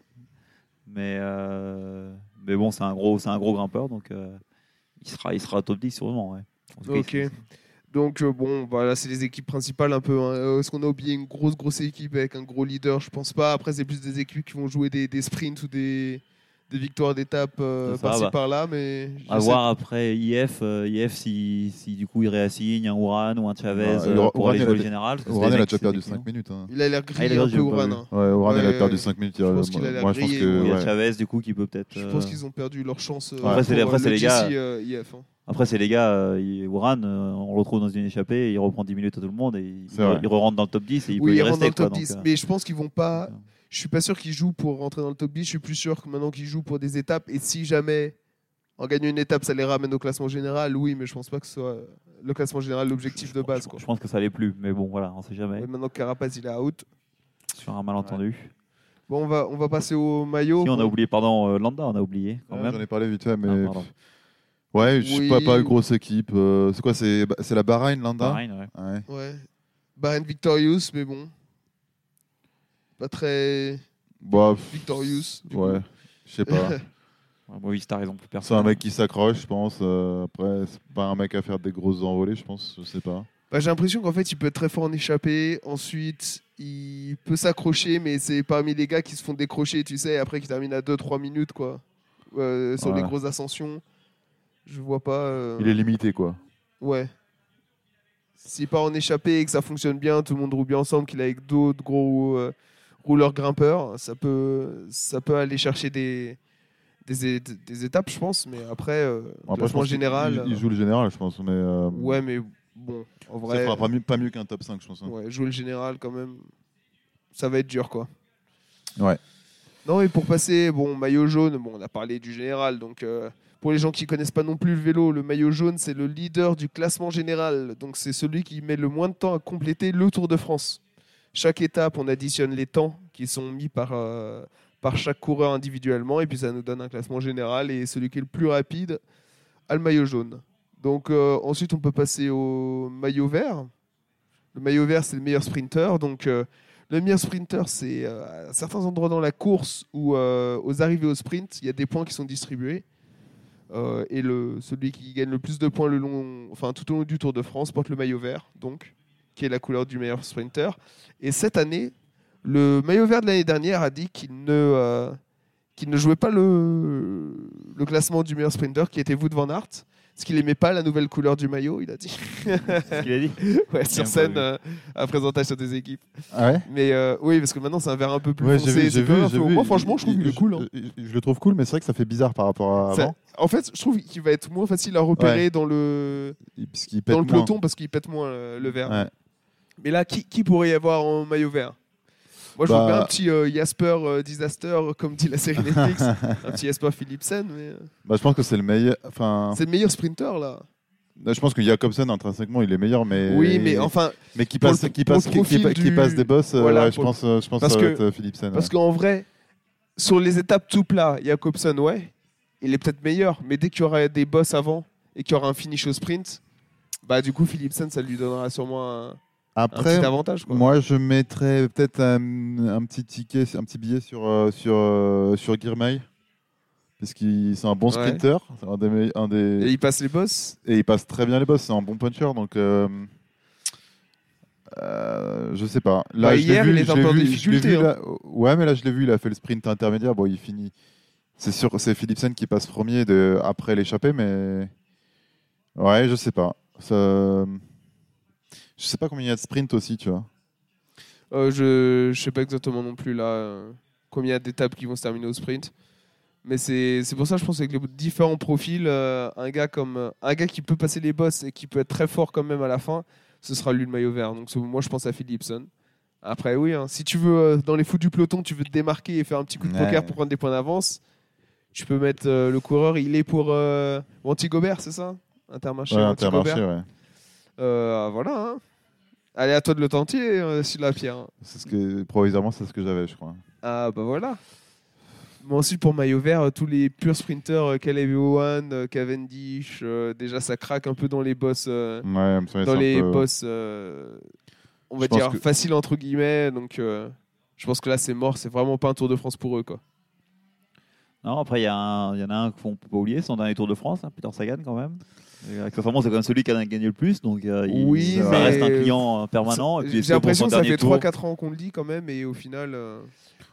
Mais, euh, mais bon, c'est un gros, c'est un gros grimpeur, donc euh, il sera, il sera top 10 sûrement. Ouais. Ok. Donc euh, bon, voilà, c'est les équipes principales un peu. hein. Euh, Est-ce qu'on a oublié une grosse grosse équipe avec un gros leader? Je pense pas. Après, c'est plus des équipes qui vont jouer des, des sprints ou des, des victoires d'étape euh, par-ci bah. par-là, mais je À sais- voir après IF, euh, IF si, si du coup il réassigne un Ouran ou un Chavez Ouais, euh, pour aller il jouer général. des il a déjà perdu c'est des 5 minutes. hein. Il a l'air Ah, il grillé a un peu, vu. hein. Ouais, Oran, il a perdu euh, 5 minutes. je euh, pense qu'il a l'air moi, je pense grillé, que. Il y a. Chavez du coup qui peut peut-être. Je euh, pense qu'ils ont perdu leur chance. euh, Après, c'est les- pour, après, euh, c'est le les gars- euh, IF. hein. Après, c'est les gars, euh, Ouran, euh, on le retrouve dans une échappée, il reprend 10 minutes à tout le monde et il, il re-rentre dans le top 10 et il oui, peut y il rentre rester. dans le top quoi, 10. donc, euh, Mais je pense qu'ils vont pas. Je suis pas sûr qu'ils jouent pour rentrer dans le top 10. Je suis plus sûr que maintenant qu'ils jouent pour des étapes. Et si jamais en gagnant une étape, ça les ramène au classement général, oui, mais je pense pas que ce soit le classement général l'objectif de base. je, Quoi. je pense que ça allait plus, mais bon, voilà, on sait jamais. Ouais, maintenant que Carapaz il est out. Sur un malentendu. Bon, on va, on va passer au maillot. Si on a oublié, pardon, euh, Landa, on a oublié quand Ouais, même. J'en ai parlé vite fait, mais. Ah. Ouais, je sais pas, Oui. pas grosse équipe. euh, c'est quoi C'est c'est la Bahreïn, Landa? Bahreïn, ouais. Ouais. Ouais. Bahrain Victorious, mais bon. Pas très Bah, victorious. Ouais, je sais pas. Ouais, oui, t'as raison, plus C'est un mec qui s'accroche, je pense. euh, après, c'est pas un mec à faire des grosses envolées, je pense. Je sais pas. Bah, J'ai l'impression qu'en fait, il peut être très fort en échappée. Ensuite, il peut s'accrocher, mais c'est parmi les gars qui se font décrocher, tu sais, après qui terminent à 2-3 minutes, quoi. Euh, sur les Ouais. grosses ascensions. Je vois pas. euh, Il est limité, quoi. Ouais. S'il part en échappée et que ça fonctionne bien, tout le monde roule bien ensemble, qu'il est avec d'autres gros rouleurs grimpeurs, ça peut, ça peut aller chercher des, des, étapes, je pense. Mais après, euh, Bon, après, je général. Il, il joue le général, je pense. Mais, euh, Ouais, mais bon, en ça vrai. fera pas mieux, pas mieux qu'un top 5, je pense. hein. Ouais, jouer le général quand même, ça va être dur quoi. Ouais. Non, et pour passer, bon, maillot jaune, bon, on a parlé du général, donc euh, pour les gens qui connaissent pas non plus le vélo, le maillot jaune, c'est le leader du classement général, donc c'est celui qui met le moins de temps à compléter le Tour de France. Chaque étape, on additionne les temps qui sont mis par, euh, par chaque coureur individuellement, et puis ça nous donne un classement général, et celui qui est le plus rapide a le maillot jaune. Donc euh, ensuite, on peut passer au maillot vert. Le maillot vert, c'est le meilleur sprinter. Donc, euh, le meilleur sprinter, c'est à certains endroits dans la course ou aux arrivées au sprint, il y a des points qui sont distribués. Et le, celui qui gagne le plus de points le long, enfin, tout au long du Tour de France porte le maillot vert, donc, qui est la couleur du meilleur sprinter. Et cette année, le maillot vert de l'année dernière a dit qu'il ne, euh, qu'il ne jouait pas le, le classement du meilleur sprinter, qui était Wout van Aert, parce qu'il n'aimait pas la nouvelle couleur du maillot, il a dit. C'est ce qu'il a dit. ouais, sur scène, euh, à présentation des équipes. Ah ouais? Mais euh, oui, parce que maintenant c'est un verre un peu plus Ouais, foncé. vu, vu, peu-. Moi, franchement, je trouve qu'il est cool. hein. Je, le trouve cool, mais c'est vrai que ça fait bizarre par rapport à Ça- avant. En fait, je trouve qu'il va être moins facile à repérer dans le, Parce qu'il pète dans le moins. peloton parce qu'il pète moins euh, le verre. Mais là, qui, qui pourrait y avoir en maillot vert? Moi, je Bah- vois bien un petit euh, Jasper euh, Disaster, comme dit la série Netflix. un petit Jasper Philipsen, mais euh, Bah, je pense que c'est le meilleur. Enfin, c'est le meilleur sprinter là. je pense que Jacobsen intrinsèquement il est meilleur, mais Oui, mais enfin, mais qui passe, le- qui passe, qui, qui- profil qui du- passe des boss. euh, Voilà, ouais, je pense, euh, je pense Parce que ça va que- être euh, Philipsen. parce ouais. qu'en vrai, sur les étapes tout plat, Jacobsen, ouais, il est peut-être meilleur, mais dès qu'il y aura des boss avant et qu'il y aura un finish au sprint, bah du coup, Philipsen, ça lui donnera sûrement un, un Après, petit avantage. Quoi. moi je mettrais peut-être un, un petit ticket, un petit billet sur euh, sur euh, sur Girmay. Parce qu'il c'est un bon Ouais. sprinter, c'est un des, un des- Et il passe les boss? et il passe très bien les boss, c'est un bon puncher donc euh, euh, je sais pas. Là, Bah, je hier, vu, il est un peu en difficulté, vu, hein. là- ouais, mais là je l'ai vu, il a fait le sprint intermédiaire. Bon, il finit. C'est sûr, c'est Philipsen qui passe premier de, après l'échappée, mais ouais, je sais pas. Ça... Je sais pas combien il y a de sprint aussi, tu vois. Euh, je je sais pas exactement non plus là euh, combien il y a d'étapes qui vont se terminer au sprint. Mais c'est pour ça je pense avec les différents profils, euh, un gars comme un gars qui peut passer les boss et qui peut être très fort quand même à la fin, ce sera lui le maillot vert. Donc moi je pense à Philipson. Après oui, hein, si tu veux dans les fous du peloton, tu veux te démarquer et faire un petit coup de Ouais. poker pour prendre des points d'avance, tu peux mettre le coureur. Il est pour euh, Anti Gobert, c'est ça? Intermarché. Ouais, Intermarché, ouais. Voilà. hein. Allez à toi de le tenter, euh, sur la pierre. C'est ce que provisoirement, c'est ce que j'avais, je crois. Ah bah voilà. Mais ensuite pour maillot vert, euh, tous les purs sprinters, euh, Caleb Ewan, euh, Cavendish, euh, déjà ça craque un peu dans les boss, euh, Ouais, me semble dans les peu- boss, euh, on va Je dire que- faciles entre guillemets. Donc euh, je pense que là c'est mort, c'est vraiment pas un Tour de France pour eux quoi. Non, après, y, il y en a un qu'on peut pas oublier, son dernier Tour de France, hein, Peter Sagan quand même. Accessoirement, c'est quand même celui qui a gagné le plus, donc euh, il, Oui, ça mais- reste un client euh, permanent. J'ai l'impression que ça fait tour- 3-4 ans qu'on le dit quand même et au final. euh,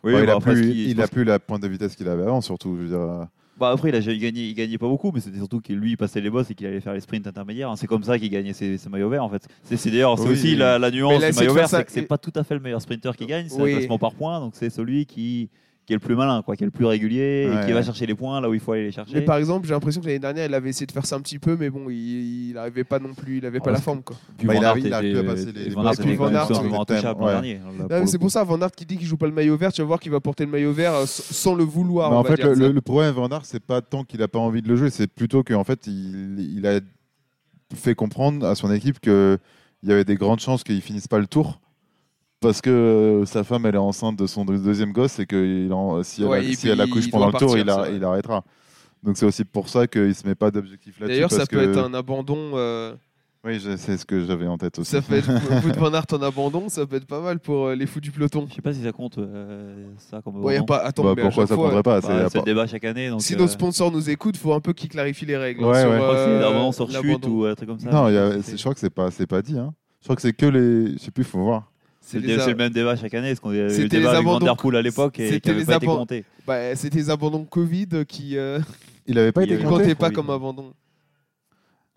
Oui, il bah, a après, plus, il a plus la pointe de vitesse qu'il avait avant, surtout. Je veux dire, Bah après, il a jamais gagné, il gagnait pas beaucoup, mais c'était surtout qu'il lui il passait les boss et qu'il allait faire les sprints intermédiaires. hein. C'est comme ça qu'il gagnait ses, ses maillots verts en fait. C'est d'ailleurs c'est Oui. aussi la, nuance là, du maillot vert, c'est que c'est pas tout à fait le meilleur sprinter qui gagne, c'est Oui. un classement par points, donc c'est celui qui, qui est le plus malin, quoi, qui est le plus régulier et Ouais, qui va chercher les points là où il faut aller les chercher. Mais par exemple, j'ai l'impression que l'année dernière, il avait essayé de faire ça un petit peu, mais bon, il n'arrivait pas non plus, il avait Ah, pas la forme quoi. Puis Bah, Van il arrive- à passer les- Van Aert c'est pour ça, Van Aert qui dit qu'il joue pas le maillot vert, tu vas voir qu'il va porter le maillot vert euh, sans le vouloir. En fait, le, problème Van Aert, c'est pas tant qu'il a pas envie de le jouer, c'est plutôt qu'en fait, il, il a fait comprendre à son équipe que il y avait des grandes chances qu'il finisse pas le tour. Parce que euh, sa femme, elle est enceinte de son deux- deuxième gosse et que il en- si, elle, Ouais, a- et si puis elle accouche il pendant le tour, partir, il, a- il arrêtera. Donc c'est aussi pour ça qu'il se met pas d'objectif là-dessus. D'ailleurs, ça peut que- être un abandon. euh, Oui, c'est ce que j'avais en tête aussi. ça peut être Wout Van Aert en abandon, ça peut être pas mal pour euh, les fous du peloton. Je sais pas si ça compte euh, ça comme Ouais, y a abandon. pas, attends, Bah, mais pourquoi ça fois, prendrait pas Bah, C'est- pas- le débat chaque année. Donc, Si euh, nos sponsors nous écoutent, faut un peu qu'ils clarifient les règles. hein, Ouais, sur, ouais. je crois que l'abandon sur chute ou un truc comme ça. Non, il y a- je crois que c'est pas, c'est pas dit. Hein. Je crois que c'est que les. Je sais plus, faut voir. C'est le, a- c'est le même débat chaque année. Parce qu'on avait eu le C'était débat les avec abandons- à l'époque et qui c'était n'avait les pas été abandons- compté. Bah, C'était les abandons Covid qui euh, Il avait pas Il été compté. pas comme abandon.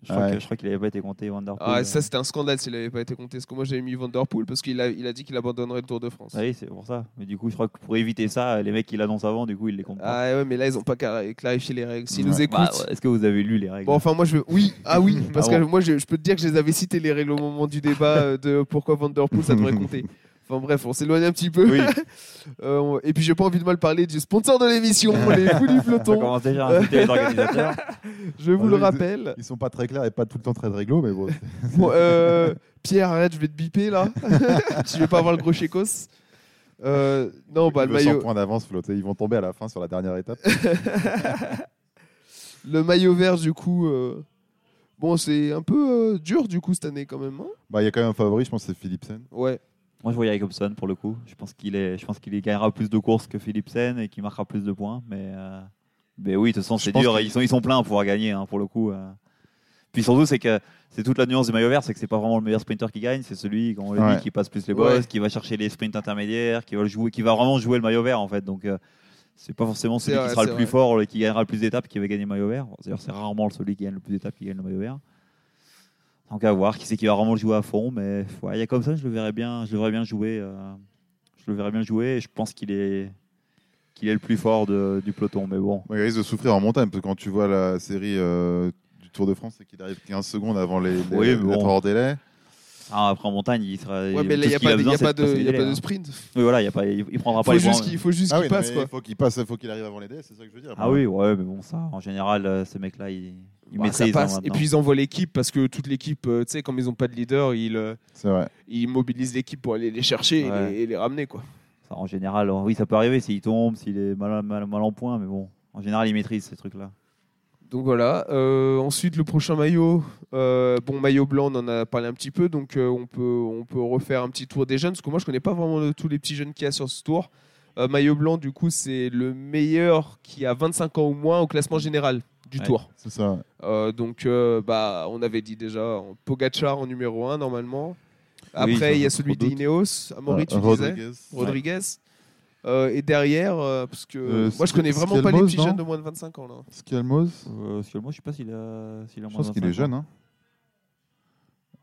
Je crois Ouais. que- je crois qu'il n'avait pas été compté Van Der Poel. Ah, euh. ça, c'était un scandale s'il n'avait pas été compté. Parce que moi, j'avais mis Van Der Poel parce qu'il a, il a dit qu'il abandonnerait le Tour de France. Ah oui, c'est pour ça. Mais du coup, je crois que pour éviter ça, les mecs qui l'annoncent avant, du coup, ils les comptent pas. Ah ouais, mais là, ils ont pas clarifié les règles. S'ils Ouais. nous écoutent. Bah, ouais, Est-ce que vous avez lu les règles? Bon, enfin, moi, je veux. Oui, ah oui, parce Ah que moi, je, je peux te dire que je les avais cités les règles au moment du débat euh, de pourquoi Van Der Poel ça devrait compter. Enfin bref, on s'éloigne un petit peu. Oui. Euh, on- et puis, j'ai pas envie de mal parler du sponsor de l'émission, les fous du Ça peloton. commence déjà à insulter les organisateurs. Je vous le rappelle. Ils sont pas très clairs et pas tout le temps très réglo, mais bon. Bon, euh, Pierre, arrête, je vais te biper là. je vais pas avoir le gros chécos. Euh, non, bah, le le 100 maillot, points d'avance flotté. Ils vont tomber à la fin sur la dernière étape. le maillot vert, du coup. euh, Bon, c'est un peu euh, dur du coup cette année quand même. hein Bah, il y a quand même un favori, je pense, c'est Philipsen. ouais. Moi, je voyais Jacobson pour le coup. Je pense qu'il est, je pense qu'il gagnera plus de courses que Philipsen et qu'il marquera plus de points. Mais, euh, mais oui, de toute façon, c'est dur. Ils sont, ils sont pleins à pouvoir gagner hein, pour le coup. euh. Puis surtout, c'est que c'est toute la nuance du maillot vert, c'est que c'est pas vraiment le meilleur sprinter qui gagne, c'est celui, comme on l'a Ouais. dit, qui passe plus les boss, Ouais. qui va chercher les sprints intermédiaires, qui va le jouer, qui va vraiment jouer le maillot vert en fait. Donc euh, c'est pas forcément celui vrai, qui sera le plus vrai. fort, qui gagnera le plus d'étapes, qui va gagner le maillot vert. D'ailleurs, c'est rarement celui qui gagne le plus d'étapes qui gagne le maillot vert. Donc à voir qui c'est qui va vraiment le jouer à fond, mais ouais, il y a comme ça, je le verrais bien, je le verrais bien jouer. euh, je le verrais bien jouer et je pense qu'il est qu'il est le plus fort de- du peloton. Mais bon, il risque de souffrir en montagne, parce que quand tu vois la série euh, du Tour de France, c'est qu'il arrive 15 secondes avant les, les Oui, mais d'être bon. hors délai. Ah, après en montagne, il sera. Ouais, mais là, il n'y a, ce pas de- besoin, y a pas de les y a délais, pas de hein. sprint. Oui, voilà, il y a pas, il, il prendra pas Faut les points. juste qu'il faut juste Ah qu'il oui, passe. Quoi. il faut qu'il passe, il faut qu'il arrive avant les dés, c'est ça que je veux dire. Ah oui, ouais, mais bon, ça, en général, euh, ces mecs-là, ils, ils Bah, ça hein, passe. Et puis ils envoient l'équipe parce que toute l'équipe, euh, tu sais, comme ils n'ont pas de leader, ils, euh, vrai. ils mobilisent l'équipe pour aller les chercher et les- et les ramener. Quoi. Ça, en général, euh, oui, ça peut arriver s'il tombe, s'il est mal, mal, mal en point, mais bon, en général, ils maîtrisent ces trucs-là. Donc voilà. Euh, ensuite, le prochain maillot, euh, bon, maillot blanc, on en a parlé un petit peu, donc euh, on, peut, on peut refaire un petit tour des jeunes, parce que moi, je connais pas vraiment tous les petits jeunes qu'il y a sur ce tour. Euh, maillot blanc, du coup, c'est le meilleur qui a 25 ans ou moins au classement général du Ouais. tour. C'est ça. Euh, donc, euh, bah, on avait dit déjà Pogachar en numéro 1, normalement. Oui, Après, il y a celui d'Ineos, Amaury, tu Euh, disais. Rodriguez. Rodriguez. Euh, et derrière, euh, parce que Euh, moi je connais vraiment pas les Skelmos, petits jeunes de moins de 25 ans là. Skelmos. Euh, moi, je sais pas s'il a, s'il a Je moins pense de qu'il est 25 jeune. ans.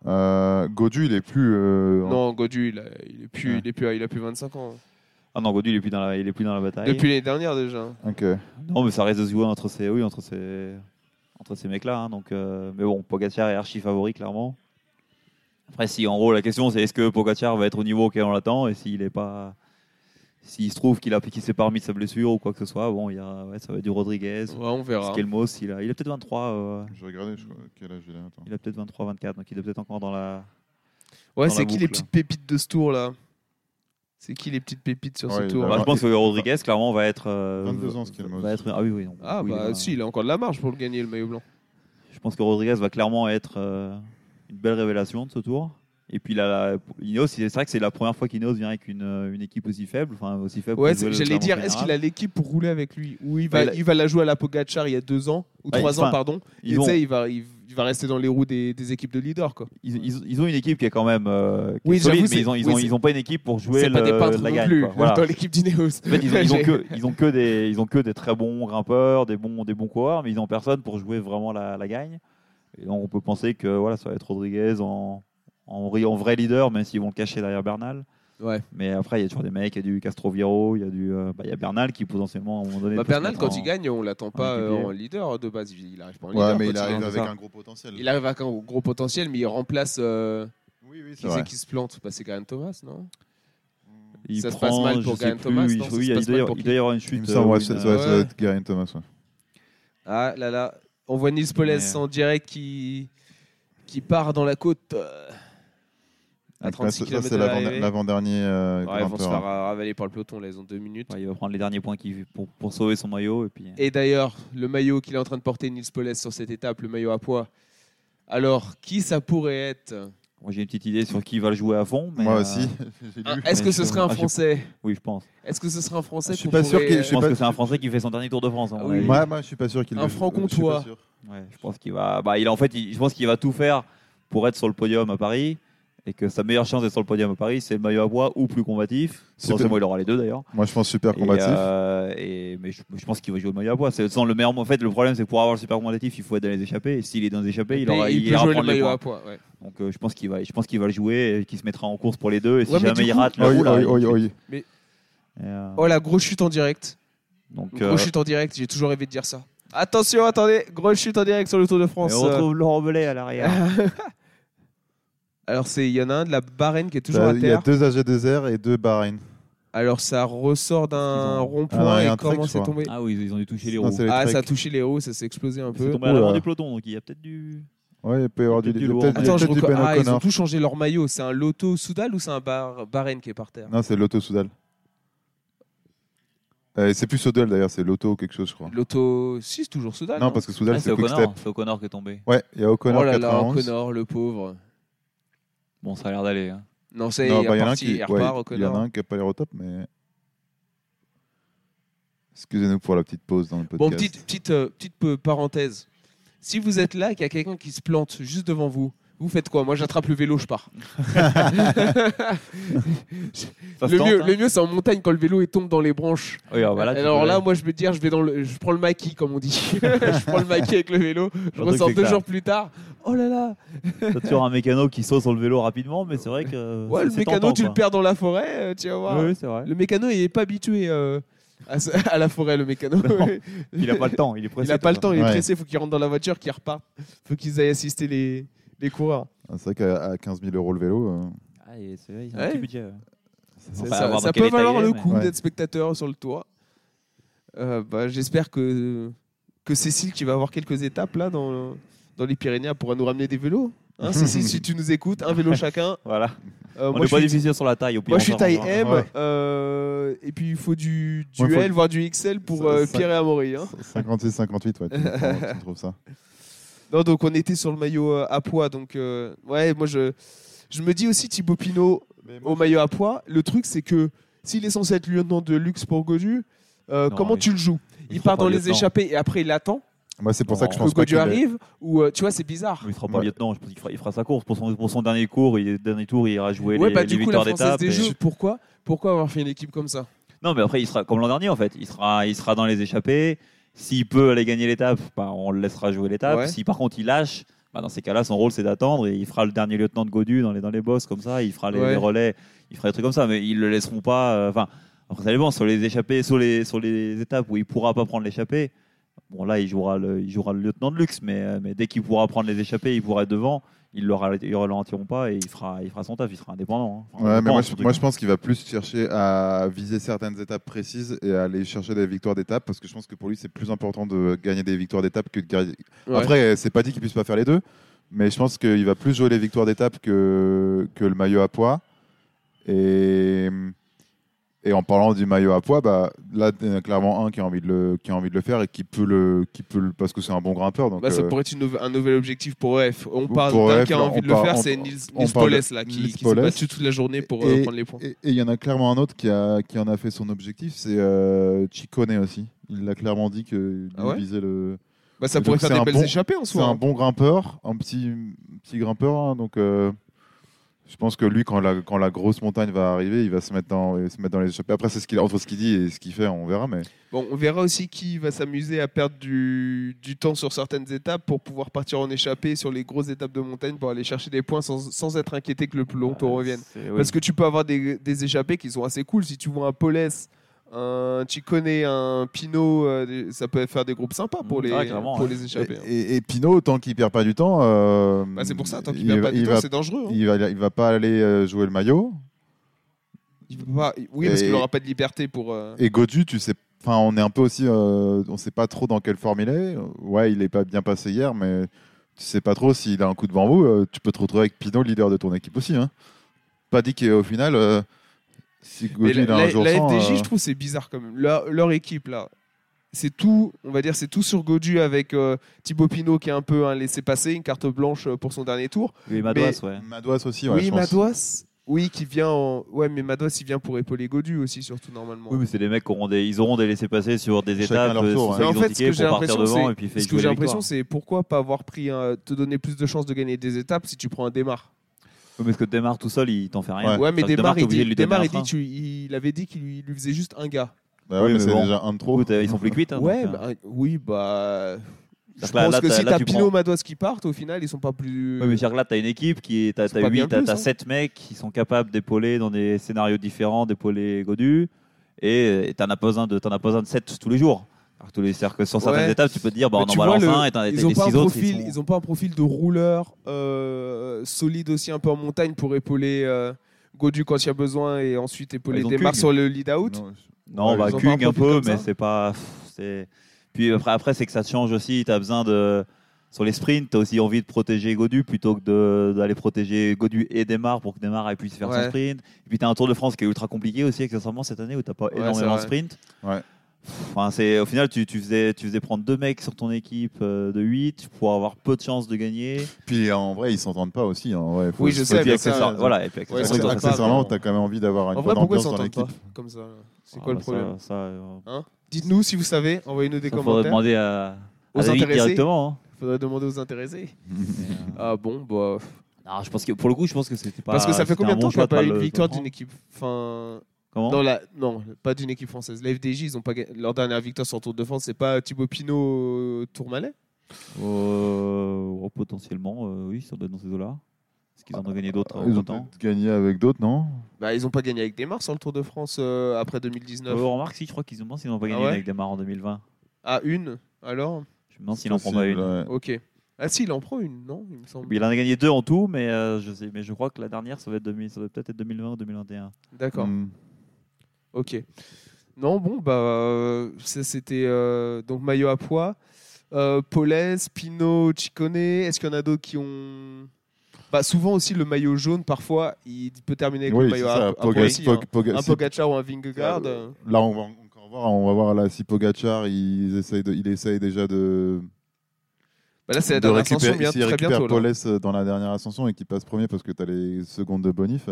Hein. Euh, Godu, il est plus. euh, Non, Godu, il, a, il est plus, Ouais. il est plus, il a plus 25 ans. Ah non, Godu, il est plus dans la, il est plus dans la bataille. Depuis l'année dernière déjà. Ok. Non, mais ça reste de se jouer entre ces, oui, entre ces, entre ces mecs-là. hein, donc, euh, mais bon, Pogacar est archi favori, clairement. Après, si en gros, la question, c'est est-ce que Pogacar va être au niveau auquel on l'attend et s'il est pas. S'il se trouve qu'il a qu'il s'est pas remis de sa blessure ou quoi que ce soit, bon, il y a, ouais, ça va être du Rodriguez. Ouais, on verra. Skelmos, il a, il a peut-être 23. euh, Je vais regarder je crois, quel âge il a. Attends. il a peut-être 23, 24, donc il est peut-être encore dans la. Ouais, dans c'est la qui les boucle, petites pépites de ce tour là? C'est qui les petites pépites sur ce tour bah, Bah, je pense que Rodriguez, clairement, va être. euh, 22 ans, Skelmos. va être, ah oui, oui. non. Ah Oui, bah il va- si, il a encore de la marge pour le gagner le maillot blanc. Je pense que Rodriguez va clairement être euh, une belle révélation de ce tour. Et puis là, Ineos, c'est vrai que c'est la première fois qu'Ineos vient avec une, euh, une équipe aussi faible, enfin aussi faible. Ouais, c'est- le j'allais dire, est-ce qu'il a l'équipe pour rouler avec lui? Ou il va, Bah, il a- il va la jouer à la Pogacar il y a deux ans ou Bah, trois enfin, ans, pardon. ils et tu ont- sais, il va, il, il va rester dans les roues des, des équipes de leaders quoi. ils, ils- ils ont une équipe qui est quand même euh, qui est Oui, solide, mais ils ont, ils, oui, ont, c'est- ils ont pas une équipe pour jouer C'est pas des le- peintres la non gagne. plus quoi. Voilà. dans l'équipe d'Ineos. En fait, ils ont, ils ont que, ils ont que des, ils ont que des très bons grimpeurs, des bons, des bons coureurs, mais ils ont personne pour jouer vraiment la, la gagne. Et donc, on peut penser que voilà, ça va être Rodriguez en, en, en vrai leader, même s'ils vont le cacher derrière Bernal. Ouais. Mais après, il y a toujours des mecs, il y a du Castroviro, il y a du, euh, bah, il y a Bernal qui potentiellement à un moment donné. Bah, Bernal, quand en- il gagne, on l'attend pas euh, en leader de base. Il arrive pas en Ouais, leader. mais quand il il arrive avec ça. un gros potentiel. Il arrive avec un gros potentiel, mais il remplace. euh, Oui, oui, qui c'est qui se plante? Bah, C'est Garen Thomas, non? Il Ça se passe mal pour Garen Thomas, il- non, oui, il doit y avoir- pour il qui doit y avoir une chute. euh, ouais, ça ouais. être Geraint Thomas. ouais. Ah là là. On voit Nils Poles Mais- en direct qui, qui part dans la côte. Euh, à Donc là, 36 ça, km c'est l'avant- l'avant-dernier euh, Ouais, ils vont se faire ravaler par le peloton, là, ils ont deux minutes. ouais, il va prendre les derniers points pour, pour sauver son maillot. Et puis, Et d'ailleurs, le maillot qu'il est en train de porter, Nils Poles, sur cette étape, le maillot à poids. Alors, qui ça pourrait être? Moi, j'ai une petite idée sur qui va le jouer à fond. Mais, Moi euh, aussi. Ah. Est-ce que ce serait un ah, je- Français? Oui, je pense. Est-ce que ce serait un Français Je suis pas sûr pourrait- Je je pense pas que c'est un Français qui fait son dernier Tour de France. Ah oui. Ouais, moi, je suis pas sûr qu'il Un le- franc-comtois. je suis pas sûr. Ouais, je pense qu'il va. Bah, il en fait, il- je pense qu'il va tout faire pour être sur le podium à Paris et que sa meilleure chance d'être sur le podium à Paris, c'est le maillot à poids ou plus combatif. Potentiellement, il aura les deux d'ailleurs. Moi, je pense super Et, combatif. euh, et- mais je, je pense qu'il va jouer le maillot à poids. C'est sans le meilleur. En fait, le problème, c'est que pour avoir le super combatif, il faut être dans les échappées. Et s'il est dans les échappées, il aura, il il peut ira jouer le maillot à poids. ouais. Donc, euh, je pense qu'il va, je pense qu'il va le jouer et qu'il se mettra en course pour les deux. Et si Ouais, jamais du il coup- rate le Oui, coup, là, oui, il- oui, oui. et, euh, Oh la grosse chute en direct. donc, Grosse euh, chute en direct, j'ai toujours rêvé de dire ça. Attention, attendez, grosse chute en direct sur le Tour de et France. on retrouve Laurent Belay à l'arrière. Alors c'est il y en a un de la Barenne qui est toujours Bah, à Il y a terre. deux AG2R et deux Bahreïn. Alors ça ressort d'un Ils ont- rond-point Ah non, il y a et un je crois. tombé ah oui, ils ont dû toucher les Non, roues. c'est les Ah ça a touché les roues, ça s'est explosé un C'est peu. tombé à l'avant Oula. du peloton, donc il y a peut-être du. Ouais, il peut y avoir du, Peut-être il y du a lourd. peut-être il y a Attends, je peut-être du reco- Ben ah, ils ont O'Connor. tous changé leur maillot. C'est un Lotto Soudal ou c'est un bar... Bahreïn qui est par terre? Non, c'est l'auto Soudal. Euh, c'est plus Soudal d'ailleurs, c'est l'auto quelque chose, je crois. Lotto, si c'est toujours Soudal. Non, parce que Soudal, Ah, c'est c'est Quick Step. O'Connor, c'est O'Connor qui est tombé. Ouais, il y a O'Connor Oh là là, 91. Connor, le pauvre. Bon, ça a l'air d'aller. hein. Non, c'est Non, il bah, il y en a un reparti, qui, il ouais, repart, il y en a un qui n'a pas l'air au top, mais. Excusez-nous pour la petite pause dans le podcast. Bon, petite, petite, euh, petite peu- parenthèse. Si vous êtes là et qu'il y a quelqu'un qui se plante juste devant vous, vous faites quoi? Moi, j'attrape le vélo, je pars. Ça se Le tente, mieux, hein. le mieux c'est en montagne quand le vélo il tombe dans les branches. Oui, alors, voilà, tu Alors peux- là, moi, je vais te dire, je vais dans le, je prends le maquis comme on dit. je prends le maquis avec le vélo. Je ressors deux jours plus tard. Oh là là T'as toujours un mécano qui saute sur le vélo rapidement, mais c'est vrai que. Ouais, le mécano, tentant, tu le perds dans la forêt, euh, tu vas voir. Oui, c'est vrai. Le mécano, il est pas habitué euh, à, la forêt, le mécano. Non, Il a pas le temps, il est pressé. Il a pas le temps, il est Ouais. pressé, faut qu'il rentre dans la voiture, qu'il reparte. Faut qu'ils aillent assister les, les coureurs. Ah, C'est vrai qu'à à 15 000 euros le vélo, euh, Ah, et c'est vrai, il y a Ouais. un petit budget. ouais. Ça, Enfin, à ça- voir dans ça quel peut état valoir il est, le mais- coup Ouais. d'être spectateur sur le toit. Euh, bah, J'espère que, que Cécile, qui va avoir quelques étapes là dans, dans les Pyrénées, pourra nous ramener des vélos. Hein, Cécile, si tu nous écoutes, un vélo chacun. Voilà. Euh, On moi, n'est je pas suis, difficile sur la taille. Au pire, moi, je suis taille. M. Ouais. euh, et puis, il faut du, du Ouais, faut- L, voire du XL pour Ça- euh, ça- Pierre et Amaury. hein. 56-58, ouais, tu, tu- tu trouves ça. Non, donc on était sur le maillot euh, à poids. Donc, euh, ouais, moi, je, je me dis aussi Thibaut Pinot au maillot à poids. Le truc, c'est que s'il est censé être lieutenant de luxe pour Godu, euh, Non, comment il- tu le joues? il part dans les échappées et après il attend? Moi, c'est pour ça que je pense que pas Godu arrive ou tu vois c'est bizarre. Il sera pas Ouais. lieutenant, je pense qu'il fera, il fera sa course. Pour son, pour son dernier cours, il, dernier tour, il ira jouer ouais les, bah les du coup victoires d'étape. et- pourquoi avoir fait une équipe comme ça? Non, mais après, il sera comme l'an dernier, en fait. Il sera, il sera dans les échappées. S'il peut aller gagner l'étape, bah, on le laissera jouer l'étape. Ouais. Si par contre il lâche, bah, dans ces cas-là, son rôle c'est d'attendre et il fera le dernier lieutenant de Godu dans les, dans les bosses comme ça. Il fera les, Ouais. les relais, il fera des trucs comme ça, mais ils le laisseront pas. euh, Enfin, après, ça. Sur les échappées, sur les, sur les étapes où il pourra pas prendre l'échappée, bon là, il jouera le, il jouera le lieutenant de luxe, mais, euh, mais dès qu'il pourra prendre les échappées, il pourra être devant. Ils le ralentiront pas et il fera, il fera son taf. Il sera indépendant. hein. Enfin, Ouais, mais moi, je pense qu'il va plus chercher à viser certaines étapes précises et à aller chercher des victoires d'étape parce que je pense que pour lui, c'est plus important de gagner des victoires d'étape que de gagner. Ouais. Après, c'est pas dit qu'il puisse pas faire les deux, mais je pense qu'il va plus jouer les victoires d'étape que, que le maillot à poids. Et, et en parlant du maillot à poids, bah, là, il y en a clairement un qui a envie de le, qui a envie de le faire et qui peut le, qui peut le, parce que c'est un bon grimpeur. Donc, Bah, ça euh, pourrait être une un nouvel objectif pour EF. On parle d'un EF, qui a envie de le faire, c'est Nils, Nils Poles, là, qui, qui s'est battu toute la journée pour euh, prendre les points. Et il y en a clairement un autre qui, a, qui en a fait son objectif, c'est euh, Chicone aussi. Il l'a clairement dit qu'il Ah ouais visait le. Bah, ça pourrait c'est faire des belles bon- échappées en C'est soi. un hein. bon grimpeur, un petit, petit grimpeur. hein, donc euh, je pense que lui, quand la, quand la grosse montagne va arriver, il va se mettre dans, se mettre dans les échappées. Après, c'est ce qu'il, entre ce qu'il dit et ce qu'il fait, on verra. Mais Bon, on verra aussi qui va s'amuser à perdre du, du temps sur certaines étapes pour pouvoir partir en échappée sur les grosses étapes de montagne pour aller chercher des points sans, sans être inquiété que le peloton revienne. C'est- oui. Parce que tu peux avoir des, des échappées qui sont assez cool. Si tu vois un Paulès, un Chicone, un Pinot, euh, ça peut faire des groupes sympas pour Mm, les, ouais, clairement, pour les échappées. hein. et, et Pinot, tant qu'il perd pas du temps, euh, Bah, c'est pour ça, tant qu'il il perd va- pas du il temps, va- c'est dangereux. hein. il va, il va pas aller euh, jouer le maillot. Il peut pas- Oui, parce qu'il n'aura pas de liberté pour. euh, Et Godu, tu sais, enfin, on est un peu aussi, euh, on sait pas trop dans quelle forme il est. Ouais, il est pas bien passé hier, mais tu sais pas trop s'il a un coup devant vous. euh, tu peux te retrouver avec Pinot, leader de ton équipe aussi. Hein. Pas dit qu'au final, euh, si a la, un jour la sans, FDJ, euh, je trouve, c'est bizarre quand même. Leur, leur équipe, là, c'est tout, on va dire, c'est tout sur Godu avec euh, Thibaut Pinot qui est un peu un laissé-passer, une carte blanche euh, pour son dernier tour. Oui, Madouas, Mais- ouais. Madouas aussi. Ouais, oui, je pense. Madouas. Oui, qui vient en... Ouais, mais Madouas, il vient pour épauler Godu aussi, surtout normalement. Oui, mais c'est des mecs qui auront des, ils auront des laissés-passer sur des Chacun étapes, leur tour. Mais en fait, ce que j'ai pour partir l'impression, devant c'est- et puis fait Ce que jouer j'ai les l'impression, victoires. c'est pourquoi pas avoir pris un- te donner plus de chances de gagner des étapes si tu prends un démarre. Oui, mais ce que Démarre tout seul, il t'en fait rien. Ouais. Ouais, mais Parce démarre, il, dit, de lui donner Démarre, un il, dit, tu- il avait dit qu'il lui, faisait juste un gars. Bah ouais, Oui, mais mais c'est bon. déjà un de trop. Écoute, euh, ils sont plus cuites. hein, ouais, donc, euh, bah, oui, bah. Je là- pense là, que t'as- si t'as tu Pinot prends- Madouas qui partent, au final, ils sont pas plus. Ouais, mais c'est-à-dire que là, tu as une équipe qui est. Tu C'est pas as, bien 8, plus, tu hein. 7 mecs qui sont capables d'épauler dans des scénarios différents, d'épauler Godu. Et t'en as pas besoin de 7 tous les jours. Alors, tous les, c'est-à-dire que sur certaines Ouais. étapes, tu peux te dire, bah, Mais on en tu vois, balance le- un et t'en as ils les ont pas un 6 autres. profil, ils ils sont- ont pas un profil de rouleur euh, solide aussi un peu en montagne pour épauler euh, Godu quand il y a besoin et ensuite épauler Ils ont Démarre Kung. sur le lead out. Non, Non, Ouais, bah, ils ont pas Kung un profil peu, comme mais ça. c'est pas. pff, c'est- Puis après, après c'est que ça te change aussi. Tu as besoin de. Sur les sprints, tu as aussi envie de protéger Godu plutôt que de- d'aller protéger Godu et Démarre pour que Démarre puisse faire Ouais. son sprint. Et puis tu as un Tour de France qui est ultra compliqué aussi, accessoirement, cette année où tu pas Ouais, énormément de c'est sprints. Ouais. Enfin, c'est, au final, tu, tu faisais, tu faisais prendre deux mecs sur ton équipe euh, de 8 pour avoir peu de chances de gagner. Puis en vrai, ils s'entendent pas aussi. hein. Ouais, faut- Oui, je faut sais, que ça, voilà, et puis Ouais, accessoirement, ça, Accessoirement, t'as quand même envie d'avoir une En vrai, bonne ambiance dans l'équipe. comme ça? C'est Ah, quoi le problème? ça, ça, euh, Dites-nous si vous savez, envoyez-nous des ça, faudrait commentaires. demander à, Aux à intéressés. directement. hein. Faudrait demander aux intéressés. Ah bon, bah. non, je pense que pour le coup, je pense que c'était pas. Parce que ça fait combien de temps qu'il n'y a pas eu une victoire d'une équipe? Enfin. Comment Non, la... non, pas d'une équipe française. La FDJ, ils ont pas gagné- leur dernière victoire sur Tour de France, c'est pas Thibaut Pinot euh, Tourmalet? Euh, oh, potentiellement, euh, oui, ça doit être dans ces eaux-là. Est-ce qu'ils en ont gagné d'autres Ils ont peut-être gagné avec d'autres, non? Bah, ils ont pas gagné avec Desmar sur le Tour de France euh, après 2019. euh, Remarque, si, je crois qu'ils ont s'ils n'ont pas gagné Ah ouais avec Démarre en 2020. Ah, une Alors? Je me demande s'ils n'en prend pas une. ouais. Ok. Ah si, il en prend une, non Il me semble. Il en a gagné deux en tout, mais, euh, je, sais, mais je crois que la dernière, ça va, être 2000 ça va peut-être être 2020 ou 2021. D'accord. Hmm. Ok. Non, bon, bah, euh, ça c'était euh, donc maillot à poids. Euh, Paulès, Pinot, Ciccone. Est-ce qu'il y en a d'autres qui ont. Bah, souvent aussi, le maillot jaune, parfois, il peut terminer avec Oui, le maillot ça. à, à aussi, Pog- hein. Un si- Pogacar ou un Vingegaard. Euh, Là, on va encore voir. On va voir là si Pogacar, il essaye, de, il essaye déjà de, Bah, là, c'est la de dernière ascension, récupérer, bien, s'il très récupère bientôt. Paulès dans la dernière ascension et qu'il passe premier parce que tu as les secondes de bonif,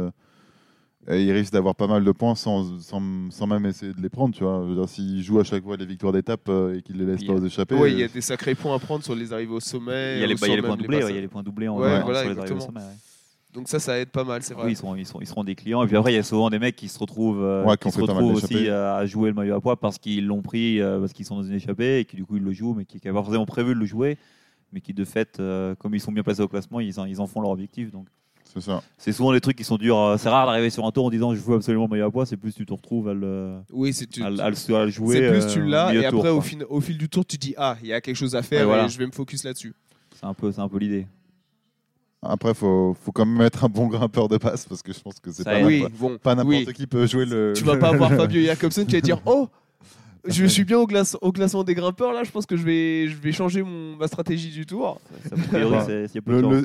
et il risque d'avoir pas mal de points sans, sans, sans même essayer de les prendre. Tu vois. S'il joue à chaque fois les victoires d'étape euh, et qu'il les laisse pas aux échappées, Oui, il y a euh, des sacrés points à prendre sur les arrivées au sommet. Il y a les, bah, y a points doublés, ouais, il y a les points doublés en Ouais, en- voilà, sur les arrivées au sommet, ouais. Donc ça, ça aide pas mal, c'est vrai. Oui, ils, sont, ils, sont, ils seront des clients. Et puis après, il y a souvent des mecs qui se retrouvent, euh, Ouais, qui se retrouvent aussi euh, à jouer le maillot à poids parce qu'ils l'ont pris, euh, parce qu'ils sont dans une échappée et qui du coup ils le jouent, mais qui n'avaient pas forcément prévu de le jouer, mais qui de fait, euh, comme ils sont bien placés au classement, ils en, ils en font leur objectif. Donc c'est ça. c'est souvent des trucs qui sont durs. euh, C'est rare d'arriver sur un tour en disant je veux absolument maillot à poids, c'est plus tu te retrouves à le, Oui, c'est tu- à, le- à le- à le jouer. c'est plus euh, tu au l'as et tour, après au, quoi. fin- au fil du tour tu dis ah il y a quelque chose à faire voilà. et je vais me focus là-dessus. C'est un peu, c'est un peu l'idée. Après, faut, faut quand même être un bon grimpeur de passe parce que je pense que c'est pas. Oui, n'importe- bon, pas n'importe oui. qui peut jouer le. Tu vas pas avoir Fabio Jacobsen qui va dire oh je suis bien au, glace- au classement des grimpeurs là je pense que je vais je vais changer mon, ma stratégie du tour. Ça, priori,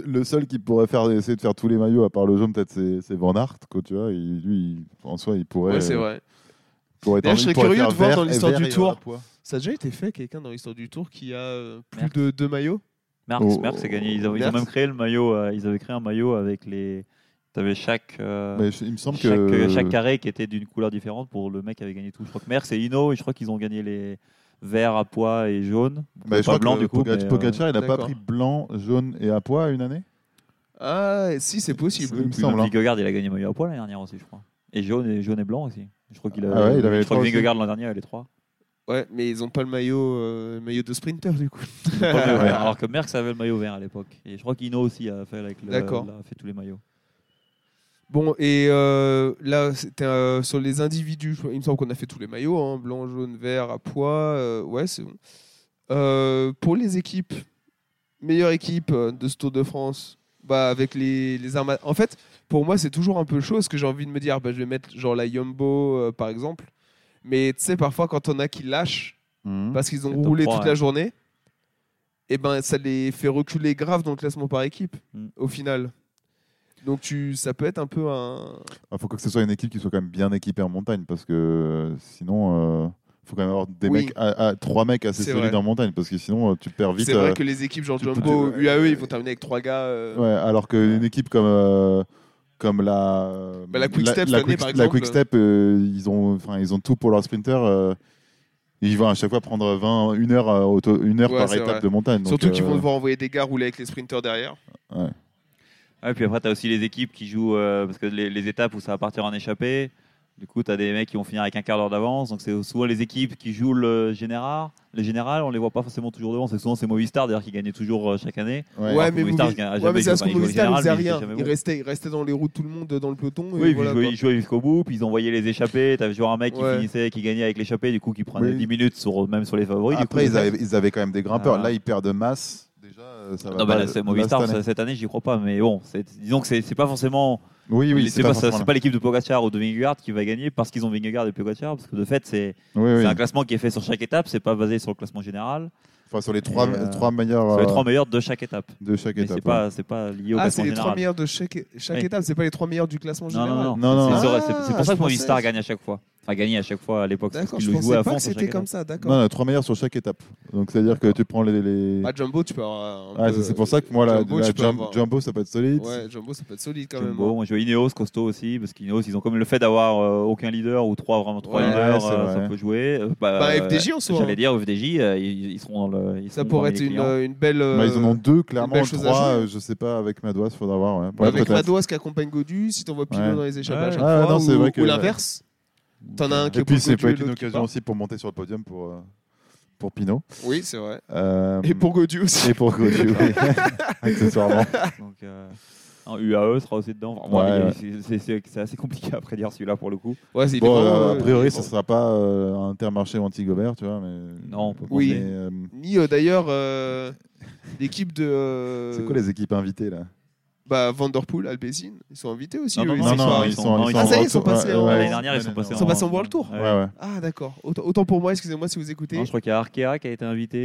Le, seul qui pourrait faire, essayer de faire tous les maillots, à part le jaune, peut-être c'est Van Aert, quoi, tu vois. Il- lui, il- en soi, il pourrait. Ouais, c'est vrai. pourrait être je serais curieux de voir dans l'histoire du tour. Ça a déjà été fait quelqu'un dans l'histoire du tour qui a euh, plus de deux maillots? Merckx, Oh, Merckx a gagné. Ils, ont, ils ont même créé le maillot. euh, ils avaient créé un maillot avec les. Chaque. euh, Mais il me semble chaque, que. euh, chaque carré qui était d'une couleur différente pour le mec qui avait gagné tout. Je crois que Merckx et Hino, et je crois qu'ils ont gagné les verts à pois et jaunes. Bah, je pas crois blanc que du coup. Pogac- mais, euh, Pogacar, il n'a pas pris blanc, jaune et à poids une année? Ah si c'est possible. Il me semble. hein. Vingegaard, il a gagné maillot à pois l'année dernière aussi, je crois. Et jaune et jaune et blanc aussi. Je crois qu'il a. Ah ouais, il avait les je crois trois que. Vingegaard l'an dernier avait les trois. Ouais mais ils ont pas le maillot euh, maillot de sprinter du coup. Alors que Merckx avait le maillot vert à l'époque. Et je crois qu'Hino aussi a fait avec le. D'accord. a fait tous les maillots. Bon, et euh, là, c'était euh, sur les individus. Il me semble qu'on a fait tous les maillots hein, blanc, jaune, vert, à poids. euh, ouais, c'est bon. Euh, pour les équipes, meilleure équipe de ce Tour de France, bah, avec les, les armes. En fait, pour moi, c'est toujours un peu chaud parce que j'ai envie de me dire, bah, je vais mettre genre la Yumbo euh, par exemple. Mais tu sais, parfois, quand on a qui lâchent Mhm. parce qu'ils ont roulé 3, toute ouais. la journée, et ben ça les fait reculer grave dans le classement par équipe Mm. au final. Donc tu, ça peut être un peu un. Il faut que ce soit une équipe qui soit quand même bien équipée en montagne parce que euh, sinon, il faut quand même avoir des Oui. mecs, à- à- trois mecs assez solides vrai. en montagne parce que sinon, euh, tu perds vite. C'est vrai euh, que les équipes genre peux Jumbo, UAE, ils vont terminer avec trois gars. euh, Ouais, alors qu'une équipe comme, euh, comme la, Bah, la Quick Step la, année, Quick- par la. Quick Step, euh, ils, ont, ils ont tout pour leur sprinter. euh, ils vont à chaque fois prendre 20, une heure, euh, auto- une heure Ouais, par étape vrai. de montagne. Surtout qu'ils euh, vont devoir envoyer des gars rouler avec les sprinters derrière. Ouais, puis après, tu as aussi les équipes qui jouent, euh, parce que les, les étapes où ça va partir en échappée, du coup, tu as des mecs qui vont finir avec un quart d'heure d'avance. Donc, c'est souvent les équipes qui jouent le général. Les générales, on les voit pas forcément toujours devant. C'est souvent c'est Movistar, d'ailleurs, qui gagnait toujours euh, chaque année. ouais. Ouais, mais, Movistar, Movi- il gagne- ouais, mais c'est parce que Movistar, ils faisaient rien. Ils bon. restaient, ils restaient dans les roues de tout le monde dans le peloton. et Oui, puis voilà, ils jouaient, jusqu'au bout, puis ils envoyaient les échappées. Tu avais toujours un mec qui Ouais. finissait, qui gagnait avec l'échappée, du coup, qui prenait Oui. 10 minutes, sur, même sur les favoris. du Après, coup, ils avaient, ils avaient quand même des grimpeurs. Ah. Là, ils perdent de masse. Déjà, euh, ça va Non, pas- bah, là, c'est Movistar, cette année. cette année, j'y crois pas. Mais bon, c'est- disons que c'est c'est pas forcément. Oui, oui, c'est pas, forcément c'est pas l'équipe de Pogacar ou de Vingegaard qui va gagner parce qu'ils ont Vingegaard et Pogacar. Parce que de fait, c'est Oui, oui. c'est un classement qui est fait sur chaque étape, c'est pas basé sur le classement général. Enfin, sur les trois, euh, trois meilleurs C'est les euh, trois meilleurs de chaque étape. de chaque étape. c'est pas, c'est pas lié au Ah, c'est classement les trois général. meilleurs de chaque, chaque Oui. étape, c'est pas les trois meilleurs du classement Non, général. non, non. Non, non. C'est- c'est- Ah, c'est- C'est pour ça que Movistar gagne à chaque fois. Enfin, gagné à chaque fois à l'époque. parce D'accord, je le jouaient à pensais fond pas que c'était comme ça, Non, d'accord. non, trois meilleurs sur chaque étape. Donc, c'est-à-dire que tu prends les. les... Ah, Jumbo, tu peux avoir. un Ah, peu- c'est pour ça que moi, Jumbo, la tu peux Jum- avoir- Jumbo, ça peut être solide. Ouais, Jumbo, ça peut être solide quand même. Jumbo, hein. moi je vois Ineos, costaud aussi, parce qu'Ineos, ils ont comme le fait d'avoir euh, aucun leader ou trois vraiment trois Ouais, leaders, euh, vrai. ça peut jouer. Euh, bah, Bah, euh, FDJ en soi. J'allais hein. dire FDJ, euh, ils, ils seront dans le. ils Ça pourrait être une, euh, belle. Bah, ils en ont euh, deux, clairement. Trois, euh, je sais pas, avec Madouas, faudra voir. Avec. Madouas qui accompagne Godu, si t'envoies Pinot dans les vrai que- ou l'inverse. T'en as un qui Et puis, c'est Godu peut et être une occasion aussi pour monter sur le podium pour, euh, pour Pinot. Oui, c'est vrai. Euh, Et pour Godu aussi. et pour Godu, oui. accessoirement. Donc, euh, un UAE sera aussi dedans. Enfin, moi, Ouais, il- ouais. c'est- assez compliqué à prédire celui-là pour le coup. Ouais, Bon, euh, a priori, ça bon. sera pas euh, un Intermarché ou Antigobert, tu vois. Mais... Non, on peut Oui. Euh, Ni euh, d'ailleurs, euh, L'équipe de. euh, C'est quoi les équipes invitées là? Bah, Vanderpool, Albezin, ils sont invités aussi. Non, eux, non, ils non, sont ils sont- pas- ils sont- Ah, ça y est, ils sont passés en- ouais, L'année dernière, ils sont passés Ils sont passés en World Tour Ouais, ouais. Ah, d'accord. Autant, autant pour moi, excusez-moi si vous écoutez. Non, je crois qu'il y a Arkea qui a été invité.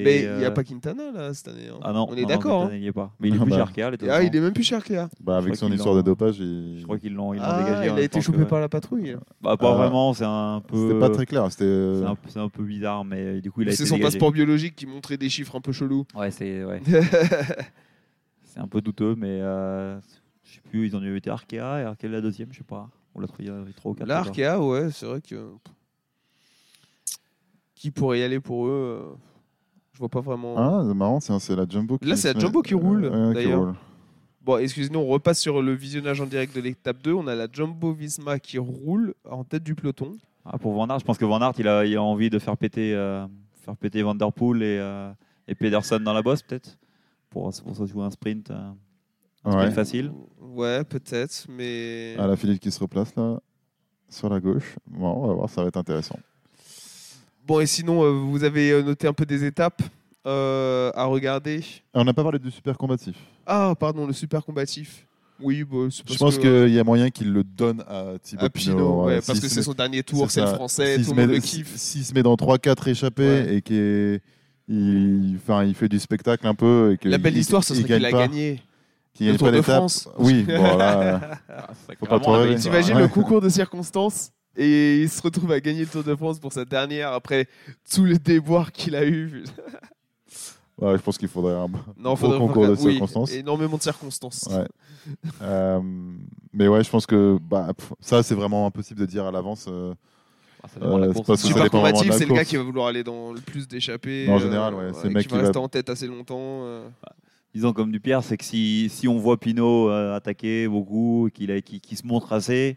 Et, Mais il n'y a euh, pas Quintana là cette année. hein. Ah non, On est d'accord. Quintana, il y est pas. Mais il est Ah plus bah. chez Arkea, les Ah, il est même plus cher que là. Bah, avec son histoire de dopage, il... Je crois qu'ils l'ont Ah, dégagé. en il a même été chopé par la patrouille. Bah, pas Ah. vraiment, c'est un peu. c'était pas très clair. C'était. C'est un, c'est peu bizarre, mais du coup, il a C'est été son dégagé. passeport biologique qui montrait des chiffres un peu chelous. Ouais, c'est. c'est un peu douteux, mais euh, je sais plus, ils ont dû été Arkea et Arkea la deuxième, je sais pas. On l'a trouvé il y a 3 ou 4 Là, Arkea, ouais, c'est vrai que. Qui pourrait y aller pour eux euh, Je vois pas vraiment. Ah, c'est marrant, c'est c'est la Jumbo qui Là, c'est la Jumbo qui roule, d'ailleurs. roule. Bon, excusez-nous, on repasse sur le visionnage en direct de l'étape 2. On a la Jumbo Visma qui roule en tête du peloton. Ah, pour Van Aert, je pense que Van Aert, il a, il a envie de faire péter, euh, faire péter Van Der Poel et, euh, et Pedersen dans la bosse, peut-être. Pour, pour se jouer un sprint, euh, un sprint Ouais. facile. Ouais, peut-être, mais. Ah, la Philippe qui se replace là, sur la gauche. Bon, on va voir, ça va être intéressant. Bon, et sinon, euh, vous avez euh, noté un peu des étapes euh, à regarder? Ah, On n'a pas parlé du super combatif. Ah, pardon, le super combatif. Oui, bah, Je pense que- qu'il y a moyen qu'il le donne à Thibaut à Pinot, ouais, ouais, parce que c'est son dernier tour, c'est le ça. français, tout le monde met- le si- kiffe. S'il se met dans 3-4 échappés Ouais. et qu'il il, enfin, il fait du spectacle un peu. Et que La belle il- histoire, ce serait qu'il a pas, gagné. qu'il le Tour pas de. France. Oui, bon là, Faut pas trop rêver. T'imagines Ouais. le concours de circonstances et il se retrouve à gagner le Tour de France pour sa dernière après tous les déboires qu'il a eu. ouais, je pense qu'il faudrait un, Non, faudrait concours de oui, circonstances. énormément de circonstances. Ouais. Euh, mais ouais, je pense que bah, ça, c'est vraiment impossible de dire à l'avance. euh, Ah, ça dépend de la Euh, course, hein. Super combatif, la c'est le gars qui va vouloir aller dans le plus d'échappées. En général, ouais, c'est le mec qui qui va va- rester en tête assez longtemps. euh. Disons comme du Pierre, c'est que si, si on voit Pinot euh, attaquer beaucoup, qu'il se montre assez,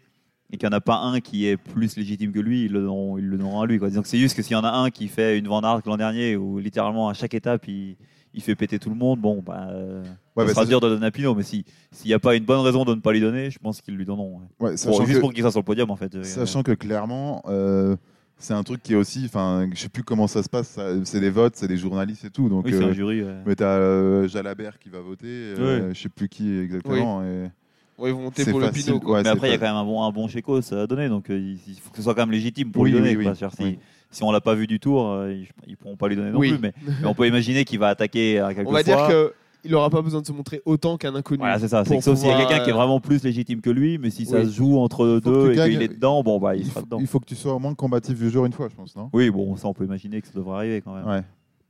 et qu'il n'y en a pas un qui est plus légitime que lui, ils le donneront, ils le donneront à lui. Quoi. Disons que c'est juste que s'il y en a un qui fait une Van Aert l'an dernier, où littéralement à chaque étape, il, il fait péter tout le monde, bon, bah, euh, Ouais, ça bah, sera dur de donner à Pinot. Mais si- s'il n'y a pas une bonne raison de ne pas lui donner, je pense qu'ils lui donneront. ouais. ouais, Pour- juste que, pour qu'il soit sur le podium, en fait. euh, sachant que clairement, euh, c'est un truc qui est aussi. Enfin, je sais plus comment ça se passe. ça- C'est des votes, c'est des journalistes et tout. Donc, oui, c'est euh, un jury. ouais. mais t'as euh, Jalabert qui va voter. euh, Je sais plus qui exactement. et Ouais, ils vont monter pour le facile, Pinot. quoi. ouais, mais après, il y a quand même un bon, un bon chécos à donner, donc euh, il il faut que ce soit quand même légitime pour Oui, lui donner. oui, quoi. oui. Si, on l'a pas vu du tour, euh, ils, ils pourront pas lui donner non Oui. plus. Mais, mais on peut imaginer qu'il va attaquer à quelques On va dire fois. qu'il n'aura pas besoin de se montrer autant qu'un inconnu. Voilà, c'est ça. C'est que sauf s'il y a quelqu'un qui est euh, vraiment plus légitime que lui, mais si ça Oui. se joue entre faut que deux et qu'il est dedans, bon bah il, il, sera faut, dedans. il faut que tu sois au moins combatif du jour une fois, je pense, non? Oui, bon, ça on peut imaginer que ça devrait arriver quand même. Ouais.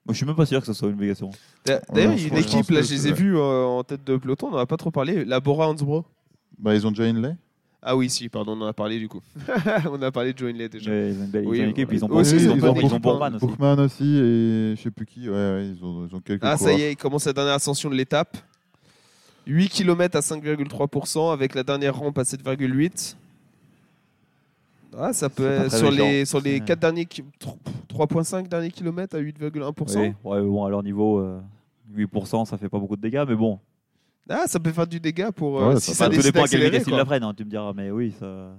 Moi, je suis même pas sûr que ce soit une obligation. D'a- D'ailleurs, il y a une équipe, là, que je les ai vus euh, en tête de peloton, on n'en a pas trop parlé. La Bora Hansbro. Bah, ils ont déjà une lait. Ah oui, si, pardon, on en a parlé du coup. on a parlé de Joe Inley déjà. Ouais, ils ont ils Oui, une équipe, ouais. ils ont aussi, ils ils ont ils Bourman aussi. Bookman aussi et je sais plus qui. Ouais, ouais, ils, ont, ils ont quelques Ah, ça y est, il commence la dernière ascension de l'étape. 8 km à 5,3% avec la dernière rampe à 7,8%. Ah, ça peut être sur les, sur les C'est- 4 derniers, ki- 3,5 derniers kilomètres à 8,1%. Oui, ouais, bon, à leur niveau, euh, 8%, ça fait pas beaucoup de dégâts, mais bon. Ah, ça peut faire du dégât pour euh, Ouais, si ça ça Enfin, tout dépend à quelle vitesse ils la prennent, hein, tu me diras, mais oui, ça,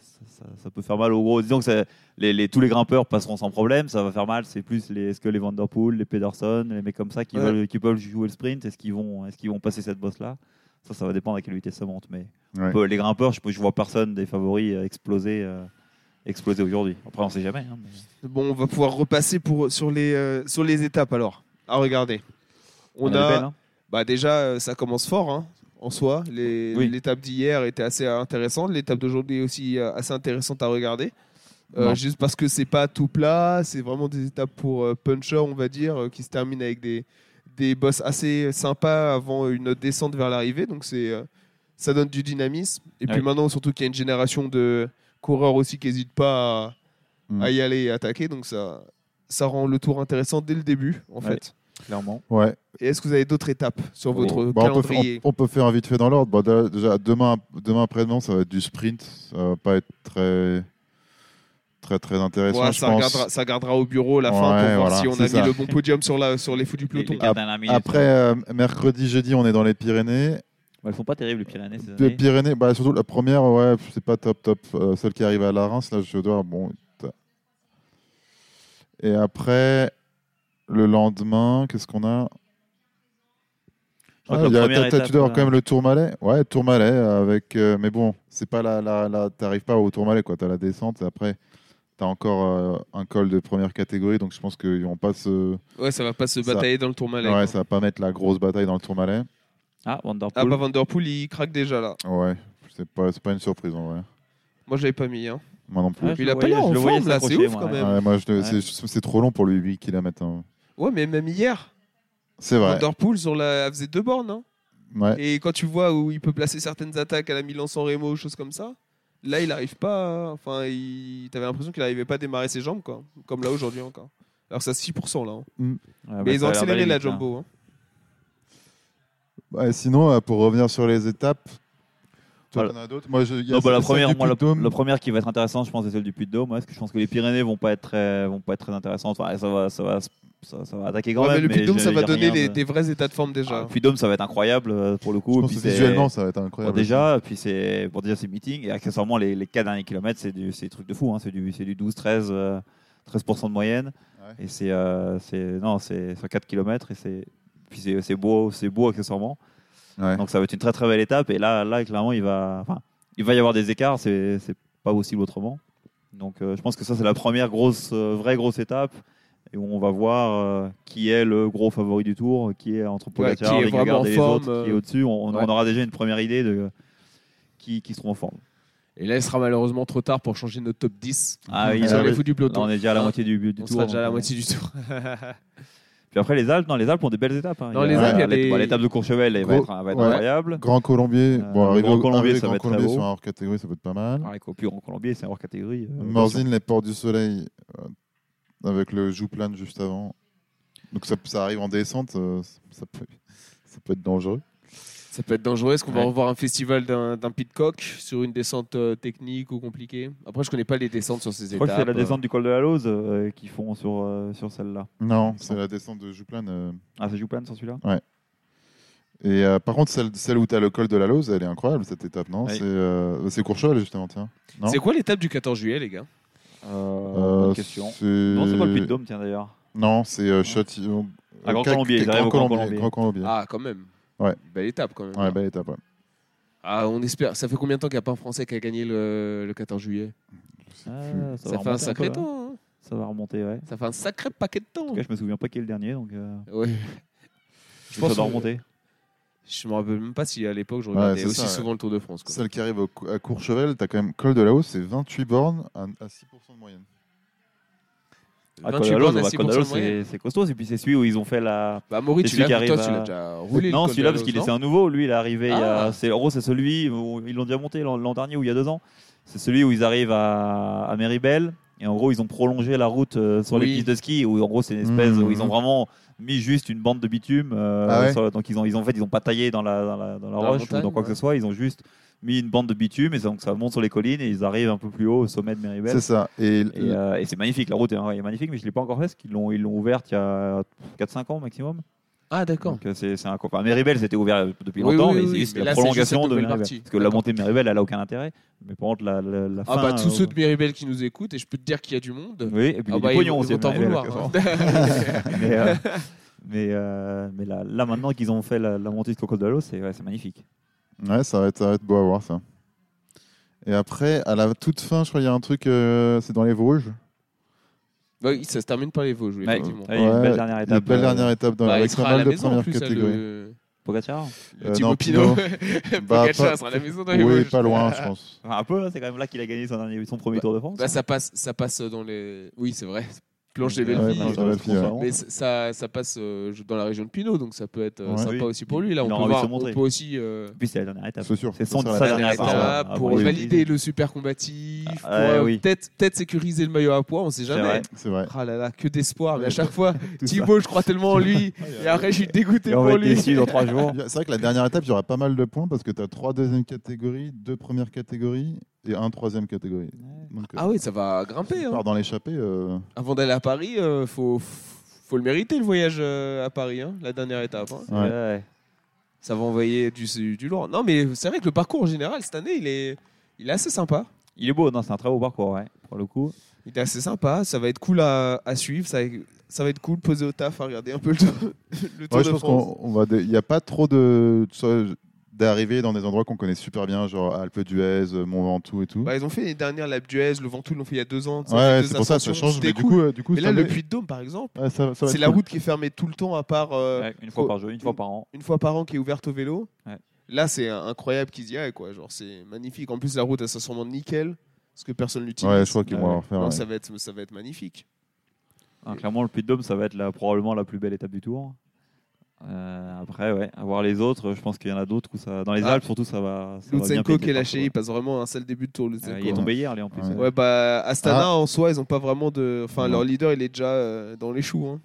ça, ça- ça peut faire mal au gros. Disons que les, les- tous les grimpeurs passeront sans problème, ça va faire mal. C'est plus les, est-ce que les Vanderpool, les Pedersen, les mecs comme ça qui, Ouais. veulent, qui peuvent jouer le sprint, est-ce qu'ils vont, est qu'ils vont passer cette bosse-là? Ça, ça va dépendre à quelle vitesse ça monte. Mais Ouais. on peut- les grimpeurs, je, je vois personne des favoris euh, exploser, euh, exploser aujourd'hui. Après, on sait jamais. hein, mais- Bon, on va pouvoir repasser pour, sur, les, euh, sur les étapes alors. À regarder. On, a. bah déjà, euh, ça commence fort hein, en soi. Les- Oui. L'étape d'hier était assez intéressante. L'étape d'aujourd'hui est aussi euh, assez intéressante à regarder. Euh, juste parce que c'est pas tout plat, c'est vraiment des étapes pour puncher, on va dire, qui se terminent avec des, des bosses assez sympas avant une descente vers l'arrivée. Donc c'est, ça donne du dynamisme. Et puis maintenant, surtout qu'il y a une génération de coureurs aussi qui n'hésitent pas à, Mm. à y aller et attaquer. Donc ça, ça rend le tour intéressant dès le début, en fait. Clairement. Ouais. Et est-ce que vous avez d'autres étapes sur votre Bah, on, peut, calendrier? on- on peut faire un vite fait dans l'ordre. Bah, déjà- demain, demain après-demain, ça va être du sprint. Ça va pas être très, très, très intéressant, Ouais, je ça, pense. regardera, ça gardera au bureau la fin pour voir voilà, si on a ça. mis le bon podium sur, la, sur les fous du peloton. les Après, euh, mercredi, jeudi, on est dans les Pyrénées. Ouais, elles sont pas terribles les Pyrénées. Ces Les années. Pyrénées, bah, surtout la première, ouais, c'est pas top, top. Euh, celle qui arrive à la Reims, là, je dois. Bon. Et après, le lendemain, qu'est-ce qu'on a? Ah, y a- étape, tu dois avoir euh, quand même le Tourmalet. Ouais, Tourmalet avec. euh, mais bon, c'est pas la, la, la- t'arrives pas au Tourmalet quoi. T'as la descente et après t'as encore euh, un col de première catégorie. Donc je pense qu'ils vont pas se. Ouais, ça va pas se Ça- batailler dans le Tourmalet. Ouais, quoi. ça va pas mettre la grosse bataille dans le Tourmalet. Ah, Vanderpool. Ah bah Vanderpool, il craque déjà là. Ouais, c'est pas, c'est pas une surprise en vrai. Moi, je l'avais pas mis. Hein. Moi non plus. Il a pas l'air en forme là, c'est ouf moi, quand même. Ouais, moi, je- Ouais. c'est, c'est trop long pour lui 8 km. hein. Ouais, mais même hier, C'est vrai. Vanderpool sur la... elle faisait deux bornes. Hein. Ouais. Et quand tu vois où il peut placer certaines attaques à la Milan-San Remo, choses comme ça, là, il arrive pas. à- Enfin, il... t'avais l'impression qu'il arrivait pas à démarrer ses jambes, quoi. Comme là aujourd'hui encore. Alors, c'est à 6% là. hein. Ouais, bah, mais ils ont a accéléré la hein. Jumbo. hein. Sinon, euh, pour revenir sur les étapes, toi, Voilà. Moi, je, il y a Non, bah, la, première, du moi, la, Puy-de-Dôme. la première qui va être intéressante, je pense, c'est celle du Puy de Dôme. parce que je pense que les Pyrénées vont pas être très, vont pas être très intéressantes. Enfin, ça va, ça va, ça, ça va attaquer quand Ouais, mais même. le Puy-de-Dôme, j'ai- ça va donner les- de- des vrais états de forme Ah, déjà. le Puy de Dôme, ça va être incroyable euh, pour le coup. Je pense puis que visuellement, ça va être Bon, incroyable. déjà, puis c'est bon, déjà c'est meeting et accessoirement les, les 4 derniers kilomètres c'est du c'est des trucs de fou hein. c'est du c'est du 12 13 euh, 13% de moyenne Ouais. et c'est euh, c'est non c'est sur 4 kilomètres et c'est puis c'est c'est beau c'est beau accessoirement Ouais. donc ça va être une très très belle étape et là là clairement il va enfin il va y avoir des écarts c'est c'est pas possible autrement donc euh, je pense que ça c'est la première grosse euh, vraie grosse étape et où on va voir euh, qui est le gros favori du tour qui est entre Ouais, Pogacar, qui est et les en forme, autres qui est euh, au-dessus on, on ouais. aura déjà une première idée de qui, qui seront en forme Et là, il sera malheureusement trop tard pour changer notre top 10 Ah oui, sur Ah les du peloton. on est déjà à la Hein moitié du, du On tour. sera déjà à la euh, moitié du tour. Puis après les Alpes, non, les Alpes ont des belles étapes. hein. Dans les Alpes, il y a l'é- des- bon, l'étape de Courchevel elle va être, va être ouais. incroyable. Grand Colombier, Euh, bon, Grand Colombier, ça Grand va être très Colombier beau. sur un hors catégorie, ça peut être pas mal. Ah, avec au plus grand Colombier, c'est hors catégorie. euh, Morzine, les ports du soleil, euh, avec le Jouplan juste avant. Donc ça, ça arrive en descente, euh, ça, peut, ça peut être dangereux. Ça peut être dangereux. Est-ce qu'on va Ouais. revoir un festival d'un d'un pitcock sur une descente euh, technique ou compliquée? Après, je connais pas les descentes sur ces Je crois que étapes. c'est la descente du col de la Lose euh, qu'ils font sur, euh, sur celle-là. Non, c'est la descente de Jouplan. euh, Ah, c'est Jouplan sur celui-là? Et euh, par contre, celle, celle où tu as le col de la Lose, elle est incroyable cette étape, non? Oui. C'est euh, c'est Courchevel justement, tiens. Non? C'est quoi l'étape du 14 juillet, les gars? Euh, Euh, Bonne question. c'est- Non, c'est pas le Puy de Dôme, tiens d'ailleurs. Non, c'est euh, Châtillon. Ah, Grand Cac- Colombier, ils Grand arrivent au Grand Colombier. Grand Colombier. Ah, quand même. Ouais. Belle étape, quand même. Ouais, belle étape. ouais. Ah, on espère. Ça fait combien de temps qu'il n'y a pas un Français qui a gagné le, le 14 juillet? Ah, Ça, va fait un sacré peu, hein. temps. hein. Ça va remonter, ouais. Ça fait un sacré paquet de temps. En tout cas, je me souviens pas qui est le dernier, donc euh, Ouais. je pense pense ça doit que- remonter. Je me rappelle même pas si à l'époque je regardais aussi ça, ouais. souvent le Tour de France. quoi. Celle qui arrive à Courchevel, tu as quand même col de la Hausse, c'est 28 bornes à, à 6% de moyenne. Ah, 28 Col de la Lose, bornes à bah, Col de la 6% Lose, de moyenne. c'est c'est costaud. Et puis c'est celui où ils ont fait la, Bah, Maurice, C'est tu l'as celui qui toi, arrive tu l'as à- déjà roulé. le non, celui-là, parce qu'il est Lose, c'est un nouveau. Lui, il est arrivé. il y a- Ah. C'est, en gros, c'est celui où ils l'ont déjà monté l'an, l'an dernier ou il y a deux ans. C'est celui où ils arrivent à, à Méribel. Et en gros, ils ont prolongé la route euh, sur les Oui. pistes de ski. Où en gros, c'est une espèce Mhm. où ils ont vraiment mis juste une bande de bitume. euh, Ah ouais sur- donc ils ont, ils ont en fait, ils ont pas taillé dans la, dans la, dans la Dans la roche montagne, ou dans quoi que ouais. ce soit. Ils ont juste mis une bande de bitume et donc ça monte sur les collines et ils arrivent un peu plus haut au sommet de Méribel. C'est ça. Et, Et, euh, et c'est magnifique, la route est, est magnifique, mais je ne l'ai pas encore fait parce qu'ils l'ont, ils l'ont ouverte il y a 4-5 ans maximum. Ah, d'accord. Donc euh, c'est, c'est un copain. Méribel, c'était ouvert depuis Oui, longtemps, oui, mais oui, mais la là, c'est juste prolongation de Méribel. partie. Parce que la montée de Méribel, elle n'a aucun intérêt. Mais par contre, la, la, la Ah, fin. bah, tous euh, ceux de Méribel qui nous écoutent, et je peux te dire qu'il y a du monde. Oui, et puis Ah, il y bah, a ils du pognon vont- t'en vouloir. accessoirement. mais euh, mais, euh, mais là, là, maintenant qu'ils ont fait la, la montée de Coco de l'eau, c'est, ouais, c'est magnifique. Ouais, ça va, être, ça va être beau à voir ça. Et après, à la toute fin, je crois qu'il y a un truc, euh, c'est dans les Vosges. Oui, ça se termine par les Vosges, oui, Ouais, effectivement. ouais, une Ouais, belle dernière Une étape. belle euh, dernière étape dans, Bah, il avec sera pas à la mal de maison en premières plus, hein, catégories. le, Pogacar Euh, non, Pinot. Bah, Pogacar pas- sera à la maison dans les Oui, Vosges. pas loin, je pense. Enfin, Un peu, hein, c'est quand même là qu'il a gagné son, dernier, son premier Tour de France. Bah, ça passe, ça passe dans les. Oui, c'est vrai. Planche des Ouais, belles ouais, ouais. Mais ça, ça passe euh, dans la région de Pinot, donc ça peut être euh, Ouais. sympa Oui. aussi pour lui. Là, on peut, voir, on peut aussi euh, Puis c'est la dernière étape. C'est sûr. C'est son, dernière dernière étape. étape Ah, pour bon, valider le super combatif, pour euh, oui. peut-être sécuriser le maillot à poids, on sait C'est jamais. C'est vrai. Ah là là, que d'espoir. Mais à chaque fois. Thibaut, je crois tellement en lui. Et après, je suis dégoûté Et on pour lui. déçus dans trois jours. C'est vrai que la dernière étape, il y aura pas mal de points parce que tu as trois deuxièmes catégories, deux premières catégories et un troisième catégorie. Donc, euh, Ah oui, ça va grimper. si hein. dans l'échappée. euh, Avant d'aller à Paris, euh, faut, faut le mériter le voyage euh, à Paris, hein, la dernière étape. hein. Ouais. Ouais. Ça va envoyer du, du lourd. Non, mais c'est vrai que le parcours en général cette année, il est, il est assez sympa. Il est beau, non, c'est un très beau parcours, ouais, pour le coup. Il est assez sympa, ça va être cool à, à suivre, ça, ça va être cool posé au taf à regarder un peu le tour, le tour Ouais, je de pense France. qu'on on va. dé- Il n'y a pas trop de d'arriver dans des endroits qu'on connaît super bien, genre Alpes d'Huez, Mont Ventoux et tout. Bah, ils ont fait les dernières l'Alpe d'Huez, le Ventoux, ils l'ont fait il y a deux ans. ouais, c'est pour ça, ça change. Mais du coup, euh, du coup, Mais là, le Puy de Dôme, par exemple, ouais, c'est la cool. route qui est fermée tout le temps, à part euh, Ouais, une fois faut- par jour, une fois par an. une fois par an qui est ouverte au vélo. Ouais. Là, c'est incroyable qu'ils y aillent, quoi. Genre, c'est magnifique. En plus, la route, elle sûrement nickel, parce que personne l'utilise. Ouais, je crois qu'ils vont en faire. Non, ouais. ça, va être, ça va être magnifique. Ah, clairement, le Puy de Dôme, ça va être la, probablement la plus belle étape du tour. Euh, après, ouais, à voir les autres, je pense qu'il y en a d'autres où ça, dans les Ah. Alpes surtout, ça va. ça va bien Lutsenko qui est lâché, il passe vraiment un sale début de tour. Euh, Lutsenko. il est tombé hier, lui, en plus. Ouais. bah, Astana, Ah. en soi, ils ont pas vraiment de. Enfin, leur leader, il est déjà euh, dans les choux. hein.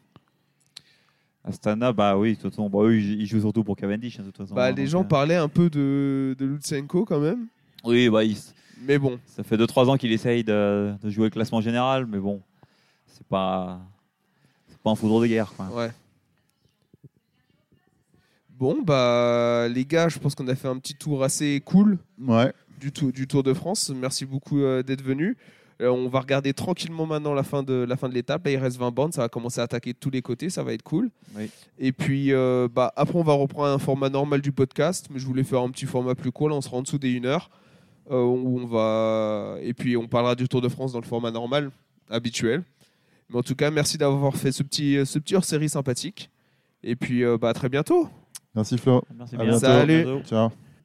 Astana, bah oui, de toute façon, bah, eux, ils jouent surtout pour Cavendish, hein, de toute façon. Bah, hein, les gens euh, parlaient un peu de, de Lutsenko quand même. Oui, bah, il- Mais bon, ça fait 2-3 ans qu'il essaye de, de jouer le classement général, mais bon, c'est pas. C'est pas un foudre de guerre, quoi. ouais. Bon, bah, les gars, je pense qu'on a fait un petit tour assez cool Ouais. du, tour, du Tour de France. Merci beaucoup euh, d'être venus. Euh, on va regarder tranquillement maintenant la fin de la fin de l'étape. Là, il reste 20 bandes, ça va commencer à attaquer de tous les côtés, ça va être cool. Oui. Et puis euh, bah, après, on va reprendre un format normal du podcast, mais je voulais faire un petit format plus court. Là, on sera en dessous des 1 heure. où on va et puis on parlera du Tour de France dans le format normal habituel. Mais en tout cas, merci d'avoir fait ce petit ce petit hors série sympathique. Et puis bah, à très bientôt. Merci Flo. Merci À bien. Salut. Ciao.